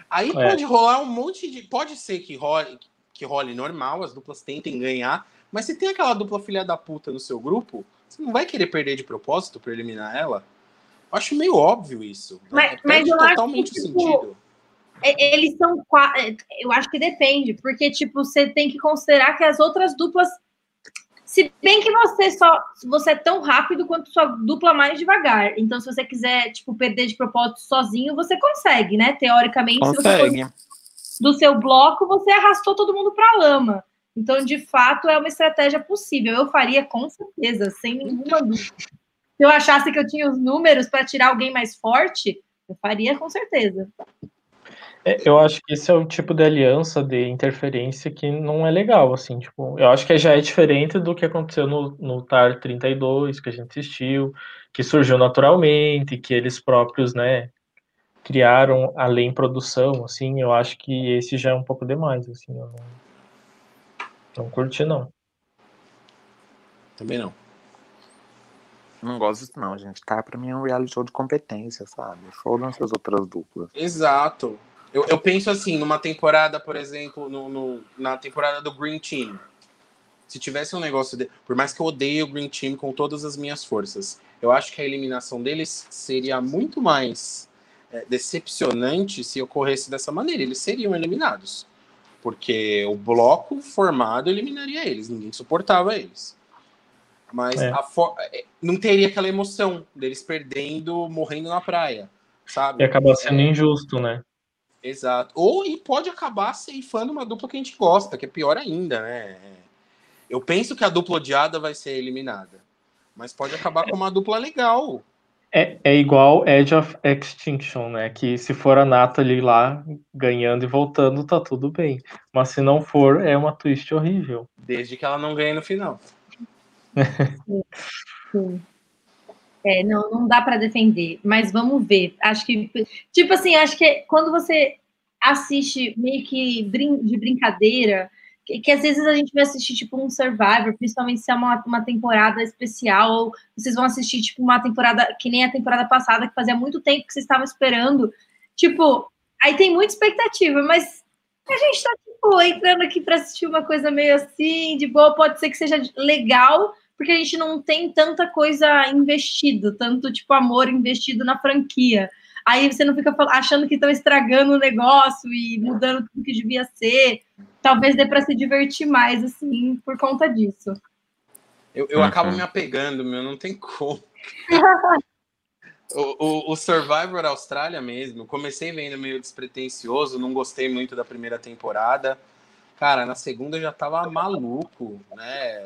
Aí é. pode rolar um monte de. Pode ser que role, que role normal, as duplas tentem ganhar, mas se tem aquela dupla filha da puta no seu grupo, você não vai querer perder de propósito para eliminar ela? Eu acho meio óbvio isso. Mas, mas eu totalmente acho que, tipo, sentido. Eles são. Eu acho que depende, porque, tipo, você tem que considerar que as outras duplas se bem que você só você é tão rápido quanto sua dupla mais devagar. Então, se você quiser, tipo, perder de propósito sozinho, você consegue, né? Teoricamente, consegue. se você do seu bloco, você arrastou todo mundo para a lama. Então, de fato, é uma estratégia possível. Eu faria com certeza, sem nenhuma dúvida. Se eu achasse que eu tinha os números para tirar alguém mais forte, eu faria com certeza. É, eu acho que esse é o tipo de aliança de interferência que não é legal, assim, tipo, eu acho que já é diferente do que aconteceu no, no TAR 32, que a gente assistiu, que surgiu naturalmente, que eles próprios, né, criaram além produção, assim, eu acho que esse já é um pouco demais, assim, eu não, não curti, não. Também não. Não gosto disso, não, gente. Tá, pra mim é um reality show de competência, sabe? Foram-se as outras duplas. Exato. Eu, eu penso assim, numa temporada, por exemplo, no, no, na temporada do Green Team. Se tivesse um negócio. De, por mais que eu odeie o Green Team com todas as minhas forças, eu acho que a eliminação deles seria muito mais é, decepcionante se ocorresse dessa maneira. Eles seriam eliminados. Porque o bloco formado eliminaria eles, ninguém suportava eles. Mas é. é não teria aquela emoção deles perdendo, morrendo na praia, sabe? E acaba sendo é. injusto, né? Exato. Ou e pode acabar ceifando uma dupla que a gente gosta, que é pior ainda, né? Eu penso que a dupla odiada vai ser eliminada. Mas pode acabar com uma dupla legal. É, é igual Edge of Extinction, né? Que se for a Natalie lá ganhando e voltando, tá tudo bem. Mas se não for, é uma twist horrível. Desde que ela não ganhe no final. Sim. É, não, não dá para defender, mas vamos ver. Acho que, tipo assim, acho que quando você assiste meio que de brincadeira, que, que, às vezes a gente vai assistir tipo um Survivor, principalmente se é uma, uma temporada especial, ou vocês vão assistir tipo uma temporada que nem a temporada passada, que fazia muito tempo que vocês estavam esperando. Tipo, aí tem muita expectativa, mas a gente tá tipo entrando aqui para assistir uma coisa meio assim, de boa, pode ser que seja legal, porque a gente não tem tanta coisa investido, tanto tipo amor investido na franquia. Aí você não fica achando que estão estragando o negócio e mudando tudo que devia ser talvez dê para se divertir mais, assim, por conta disso. Eu, eu uhum. acabo me apegando, meu, não tem como. o, o, o, Survivor Austrália mesmo, comecei vendo meio despretensioso, não gostei muito da primeira temporada. Cara, na segunda eu já tava maluco, né?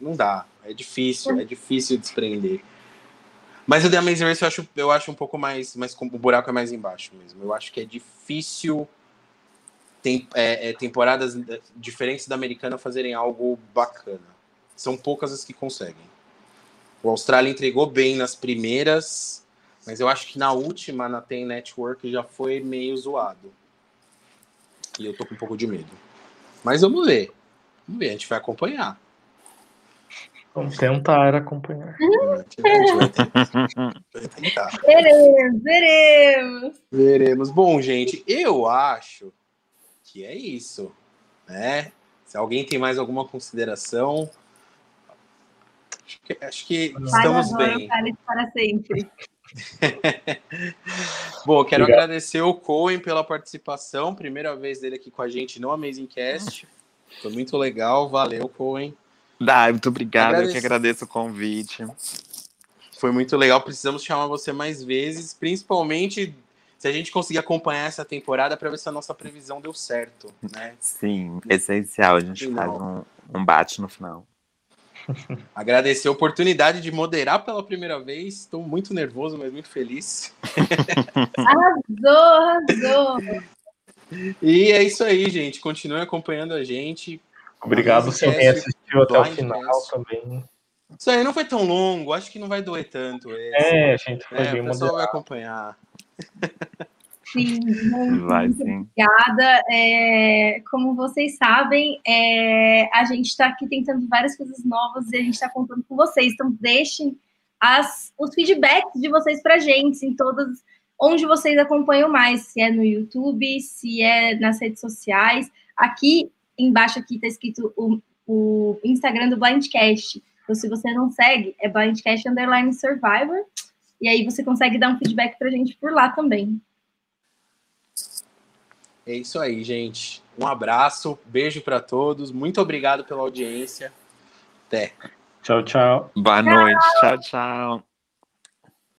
Não dá, é difícil, é difícil desprender. Mas o The Amazing Race eu acho, eu acho um pouco mais, mais. O buraco é mais embaixo mesmo. Eu acho que é difícil tem, é, é, temporadas diferentes da americana fazerem algo bacana. São poucas as que conseguem. O Austrália entregou bem nas primeiras, mas eu acho que na última, na Tem Network, já foi meio zoado. E eu tô com um pouco de medo. Mas vamos ver. Vamos ver, a gente vai acompanhar. Vamos tentar acompanhar. vai tentar. Veremos, veremos. Veremos. Bom, gente, eu acho que é isso, né? Se alguém tem mais alguma consideração, acho que, acho que estamos bem. Para sempre. Bom, quero Obrigado. agradecer o Cohen pela participação, primeira vez dele aqui com a gente no Amazing Cast. Foi muito legal, valeu, Cohen. Dá, muito obrigado, eu que agradeço o convite. Foi muito legal, precisamos chamar você mais vezes, principalmente se a gente conseguir acompanhar essa temporada para ver se a nossa previsão deu certo, né? Sim, essencial. A gente faz um, um bate no final. Agradecer a oportunidade de moderar pela primeira vez. Estou muito nervoso, mas muito feliz. arrasou, arrasou. E é isso aí, gente. Continue acompanhando a gente. Obrigado se alguém assistiu até o final também. Isso aí não foi tão longo, acho que não vai doer tanto. Esse. É, gente, foi é, bem o pessoal moderado. vai acompanhar. Sim, muito, Vai, muito sim. obrigada. É, como vocês sabem, é, a gente está aqui tentando várias coisas novas e a gente está contando com vocês. Então, deixem as, os feedbacks de vocês para a gente em todas onde vocês acompanham mais, se é no YouTube, se é nas redes sociais. Aqui embaixo aqui está escrito o, o Instagram do Blindcast. Então, se você não segue, é Blindcast Underline Survivor. E aí você consegue dar um feedback para a gente por lá também. É isso aí, gente. Um abraço, beijo para todos. Muito obrigado pela audiência. Até. Tchau, tchau. Boa noite. Tchau, tchau.